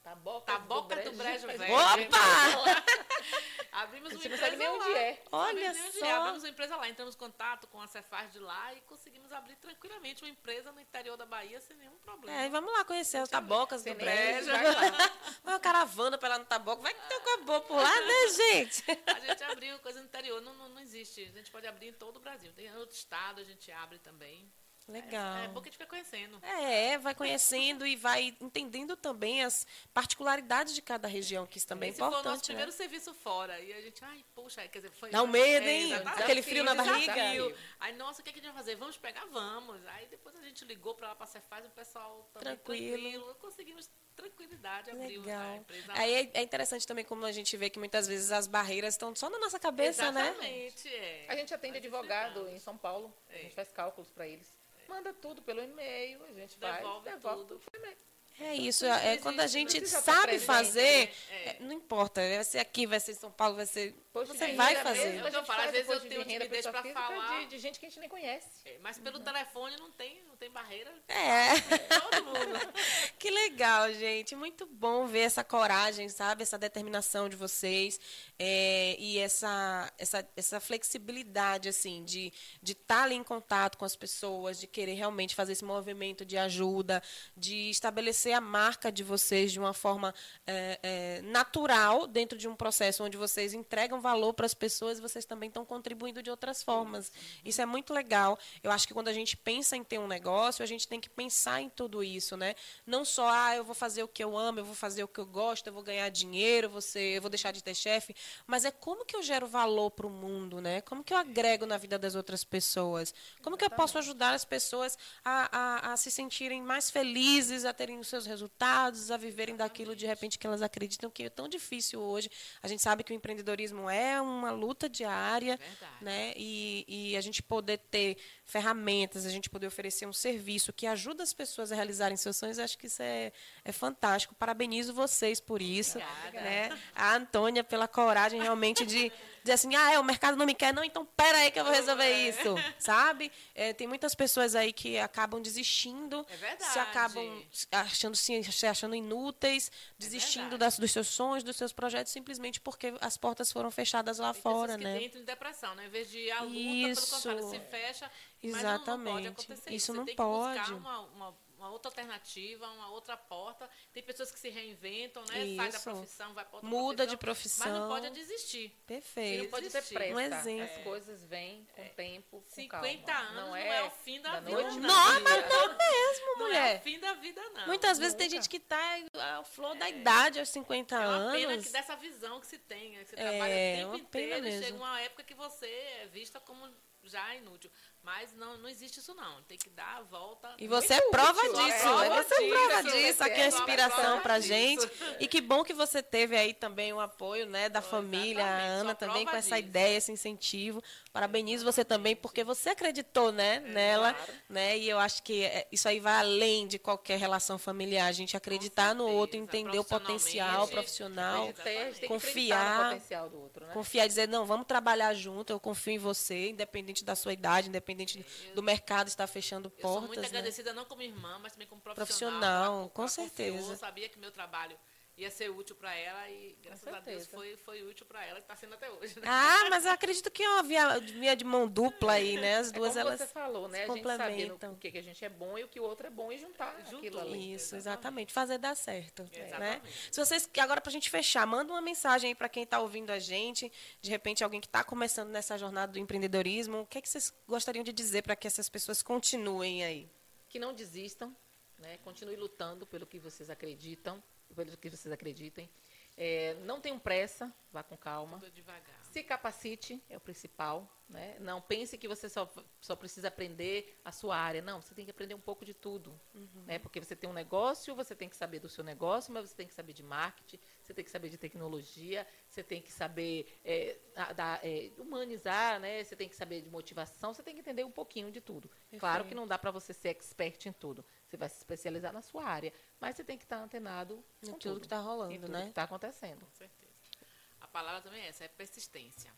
Taboca, Taboca do Brejo Velho. Opa! [laughs] Abrimos uma empresa lá. onde é. Olha nem onde só. é. Abrimos uma empresa lá, entramos em contato com a Cefaz de lá e conseguimos abrir tranquilamente uma empresa no interior da Bahia sem nenhum problema. É, e vamos lá conhecer as tabocas do brejo. Vai [laughs] uma caravana pra lá no taboca. Vai que tem uma boa por lá, né, [laughs] gente? A gente abriu coisa no interior, não, não, não existe. A gente pode abrir em todo o Brasil. Tem outro estado, a gente abre também. Legal. É, é bom que a gente fica conhecendo. É, vai conhecendo e vai entendendo também as particularidades de cada região, que isso também é Esse foi o nosso importante, né? primeiro serviço fora. E a gente, ai, poxa, quer dizer, foi. Dá um medo, É, hein? exatamente. Aquele frio na barriga. desafio. Aí, nossa, o que, é que a gente vai fazer? Vamos pegar? Vamos. Aí depois a gente ligou para lá para a Cefaz, o pessoal também Tranquilo. tranquilo. Conseguimos tranquilidade, abrir a Legal. empresa. Aí é- é interessante também como a gente vê que muitas vezes as barreiras estão só na nossa cabeça, né? Exatamente, é. A gente atende Nós advogado explicamos. em São Paulo. A É. gente faz cálculos para eles. Manda tudo pelo e-mail, a gente faz, Devolve devolve tudo. tudo por e-mail. É isso, Não é existe, quando a não gente estar sabe fazer, né? é, não importa, vai ser aqui, vai ser em São Paulo, vai ser. Posto Você vai fazer. mesmo, É o a que eu falo, às vezes eu tenho renda, timidez física, falar. De, de gente que a gente nem conhece. É, Mas pelo telefone não tem, não tem barreira. É. Todo mundo. [laughs] Que legal, gente. Muito bom ver essa coragem, sabe? Essa determinação de vocês é, e essa, essa, essa flexibilidade, assim, de estar de tá ali em contato com as pessoas, de querer realmente fazer esse movimento de ajuda, de estabelecer a marca de vocês de uma forma é, é, natural dentro de um processo onde vocês entregam valor para as pessoas e vocês também estão contribuindo de outras formas. Isso é muito legal. Eu acho que quando a gente pensa em ter um negócio, a gente tem que pensar em tudo isso, né? Não só, ah, eu vou fazer o que eu amo, eu vou fazer o que eu gosto, eu vou ganhar dinheiro, você, eu vou deixar de ter chefe, mas é como que eu gero valor para o mundo, né? Como que eu agrego na vida das outras pessoas? Como que eu posso ajudar as pessoas a, a, a se sentirem mais felizes, a terem os seus resultados, a viverem daquilo de repente que elas acreditam que é tão difícil hoje. A gente sabe que o empreendedorismo é uma luta diária, Verdade. né? E, e a gente poder ter ferramentas, a gente poder oferecer um serviço que ajuda as pessoas a realizarem seus sonhos, acho que isso é, é fantástico. Parabenizo vocês por isso. Obrigada. Né? A Antônia pela coragem realmente de dizer assim, ah, é, o mercado não me quer, não, então pera aí que eu vou resolver isso, sabe? É, tem muitas pessoas aí que acabam desistindo, É verdade. se acabam achando, se, achando inúteis, desistindo verdade. das, dos seus sonhos, dos seus projetos, simplesmente porque as portas foram fechadas lá Tem fora, né? entram em depressão, né? Em vez de à luta, Isso. pelo contrário, se fecha. Mas não- não, Exatamente. Isso isso. não Você tem pode. que buscar uma, uma, uma outra alternativa, uma outra porta. Tem pessoas que se reinventam, né? Sai da Isso. profissão, vai para outra Muda de profissão. Mas não profissão. pode desistir. E não Perfeito. pode ter existir. pressa. Um exemplo. As coisas vêm com tempo, com 50 calma. anos não é o fim da vida, noite não. Não, mas não mesmo, Não é mulher. o fim da vida, não. Muitas vezes tem gente que está ao flor da idade, aos 50 É uma pena anos. que dessa visão que se tem, né? que você É, trabalha o tempo inteiro e mesmo. chega uma época que você é vista como já inútil. Mas não, não existe isso não. Tem que dar a volta. E você é prova útil, disso, é, né? prova Você é prova disso, disso, você aqui é é inspiração prova pra disso. gente. E que bom que você teve aí também o apoio, né, da Oh, família, a Ana também com prova essa disso. ideia, esse incentivo. Parabenizo você também porque você acreditou, né, nela, claro. né? E eu acho que é, isso aí vai além de qualquer relação familiar, a gente acreditar no outro, certeza, entender o potencial profissional. Confiar. potencial outro, né? Confiar e dizer, não, vamos trabalhar junto, eu confio em você, independente da sua idade, independente do mercado estar fechando Eu sou muito portas. né? agradecida não como irmã, mas também como profissional. Profissional, Ela- com ela certeza. confiou, sabia que meu trabalho ia ser útil para ela e graças a Deus foi, foi útil para ela e está sendo até hoje. Né? Ah, mas eu acredito que é uma via, via de mão dupla aí, né? As É duas, como elas você falou, né? A gente no, o que, que a gente é bom e o que o outro é bom e juntar aquilo ali. Isso, exatamente. Fazer dar certo. Né? Exatamente. Se vocês, agora, para a gente fechar, manda uma mensagem aí para quem está ouvindo a gente, de repente alguém que está começando nessa jornada do empreendedorismo, o que, é que vocês gostariam de dizer para que essas pessoas continuem aí? Que não desistam, né? Continue lutando pelo que vocês acreditam, pelo que vocês acreditem. É, não tenham pressa, vá com calma. Se capacite, é o principal. Né? Não pense que você só, só precisa aprender a sua área. Não, você tem que aprender um pouco de tudo. Né? Porque você tem um negócio, você tem que saber do seu negócio, mas você tem que saber de marketing, você tem que saber de tecnologia, você tem que saber é, da- é, humanizar, né? você tem que saber de motivação, você tem que entender um pouquinho de tudo. Claro que não dá para você ser expert em tudo. Você vai se especializar na sua área, mas você tem que estar antenado Em com tudo que tá rolando, em tudo né? que está acontecendo. Com certeza. A palavra também é essa, é persistência.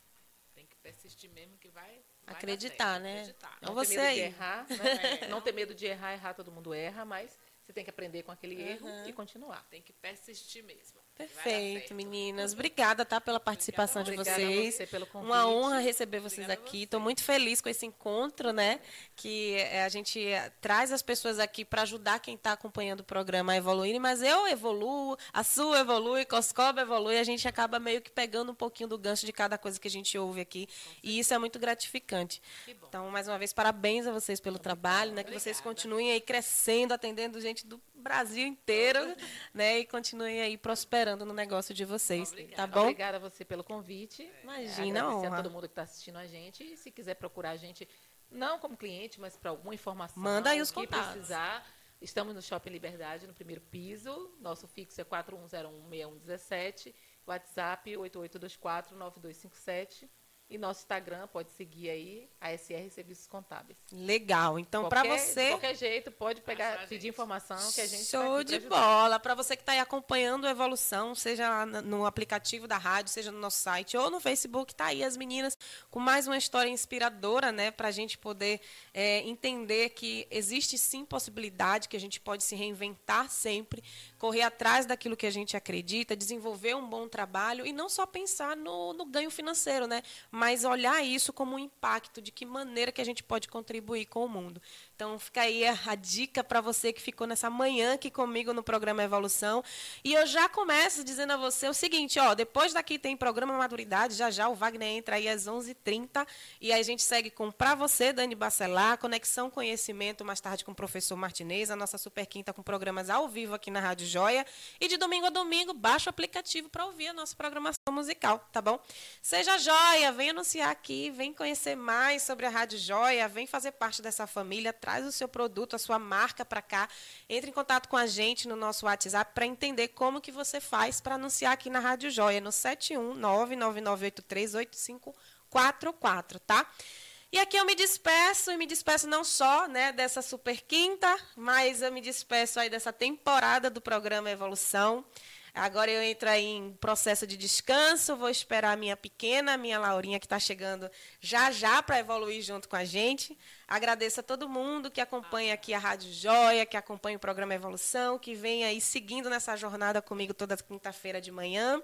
Tem que persistir mesmo que vai. vai Acreditar, né? Acreditar. Não ter você medo aí. de errar, [laughs] né? Não ter medo de errar, errar todo mundo erra, mas você tem que aprender com aquele erro e continuar. Tem que persistir mesmo. Perfeito, meninas. Obrigada, tá, pela participação de Obrigada a vocês. você pelo convite. Uma honra receber vocês Obrigada aqui. Estou muito feliz com esse encontro, né? Que eh, a gente eh, traz as pessoas aqui para ajudar quem está acompanhando o programa a evoluir, mas eu evoluo, a sua evolui, Coscoba evolui, a gente acaba meio que pegando um pouquinho do gancho de cada coisa que a gente ouve aqui. E isso é muito gratificante. Então, mais uma vez, parabéns a vocês pelo trabalho, né? Que vocês continuem aí crescendo, atendendo gente do Brasil inteiro, né? E continuem aí prosperando no negócio de vocês, Obrigada. tá bom? Obrigada a você pelo convite. Imagina, Agradecer honra. a todo mundo que está assistindo a gente. E se quiser procurar a gente, não como cliente, mas para alguma informação. Manda aí os contatos. precisar. Estamos no Shopping Liberdade, no primeiro piso. Nosso fixo é 41016117. WhatsApp 88249257. E nosso Instagram, pode seguir aí, ASR Serviços Contábeis. Legal. Então, para você. De qualquer jeito, pode pegar, a pedir gente. informação que a gente tá Show aqui de bola. Para você que está aí acompanhando a evolução, seja lá no- no aplicativo da rádio, seja no nosso site ou no Facebook, tá aí as meninas com mais uma história inspiradora, né? Para a gente poder é, entender que existe sim possibilidade, que a gente pode se reinventar sempre, correr atrás daquilo que a gente acredita, desenvolver um bom trabalho e não só pensar no, no ganho financeiro, né? Mas olhar isso como um impacto, de que maneira que a gente pode contribuir com o mundo. Então, fica aí a, a dica para você que ficou nessa manhã aqui comigo no programa Evolução. E eu já começo dizendo a você o seguinte, ó, depois daqui tem programa Maturidade, já já o Wagner entra aí às 11h30 e aí a gente segue com Pra Você, Dani Bacelar, Conexão Conhecimento, mais tarde com o professor Martinez, a nossa super quinta com programas ao vivo aqui na Rádio Joia. E de domingo a domingo, baixa o aplicativo para ouvir a nossa programação musical, tá bom? Seja joia, vem anunciar aqui, vem conhecer mais sobre a Rádio Joia, vem fazer parte dessa família, traz o seu produto, a sua marca para cá. Entre em contato com a gente no nosso WhatsApp para entender como que você faz para anunciar aqui na Rádio Joia, no 71999838544, tá? E aqui eu me despeço, e me despeço não só né, dessa super quinta, mas eu me despeço aí dessa temporada do programa Evolução. Agora eu entro aí em processo de descanso, vou esperar a minha pequena, a minha Laurinha, que está chegando já já para evoluir junto com a gente. Agradeço a todo mundo que acompanha aqui a Rádio Joia, que acompanha o programa Evolução, que vem aí seguindo nessa jornada comigo toda quinta-feira de manhã.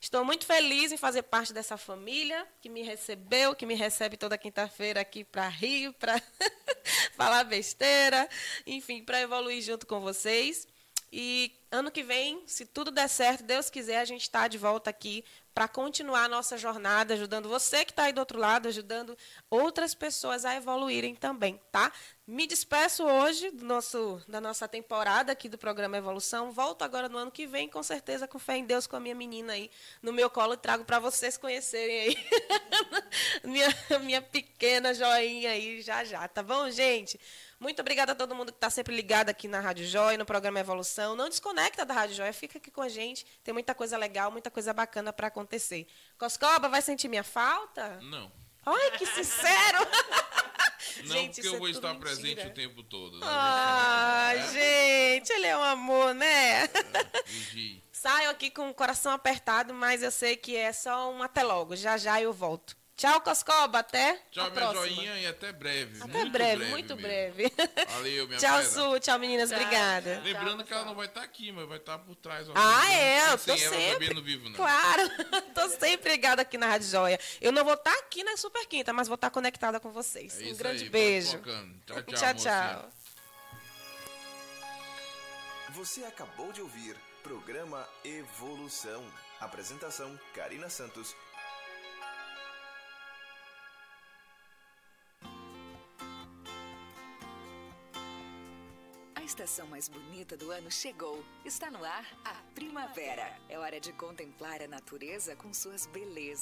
Estou muito feliz em fazer parte dessa família que me recebeu, que me recebe toda quinta-feira aqui para rir, para [laughs] falar besteira, enfim, para evoluir junto com vocês. E ano que vem, se tudo der certo, Deus quiser, a gente está de volta aqui para continuar a nossa jornada, ajudando você que está aí do outro lado, ajudando outras pessoas a evoluírem também, tá? Me despeço hoje do nosso, da nossa temporada aqui do programa Evolução. Volto agora no ano que vem, com certeza, com fé em Deus, com a minha menina aí no meu colo, e trago para vocês conhecerem aí [laughs] minha, minha pequena joinha aí já já, tá bom, gente? Muito obrigada a todo mundo que está sempre ligado aqui na Rádio Joia, no programa Evolução. Não desconecta da Rádio Joia, fica aqui com a gente. Tem muita coisa legal, muita coisa bacana para acontecer. Coscoba, vai sentir minha falta? Não. Ai, que sincero! [laughs] [laughs] Não, Gente, porque eu é vou tudo estar mentira. presente o tempo todo. Né? Ah, gente, ele é um amor, né? Vigie. [laughs] Saio aqui com o coração apertado, mas eu sei que é só um até logo. Já já eu volto. Tchau, Coscoba. Até Tchau, a minha próxima. joinha, e até breve. Até muito breve, muito mesmo. breve. Valeu, minha [laughs] Tchau. Su. Tchau, meninas. Obrigada. Lembrando que ela não vai estar aqui, mas vai estar por trás. ó. Ah, Não é, eu tô ela sempre. no vivo, não. Claro, [laughs] tô sempre ligada aqui na Rádio Joia. Eu não vou estar aqui na Super Quinta, mas vou estar conectada com vocês. É um grande aí, beijo. [laughs] Tchau, tchau, tchau. tchau. Você acabou de ouvir programa Evolução. Apresentação: Karina Santos. Estação mais bonita do ano chegou. Está no ar a primavera. É hora de contemplar a natureza com suas belezas.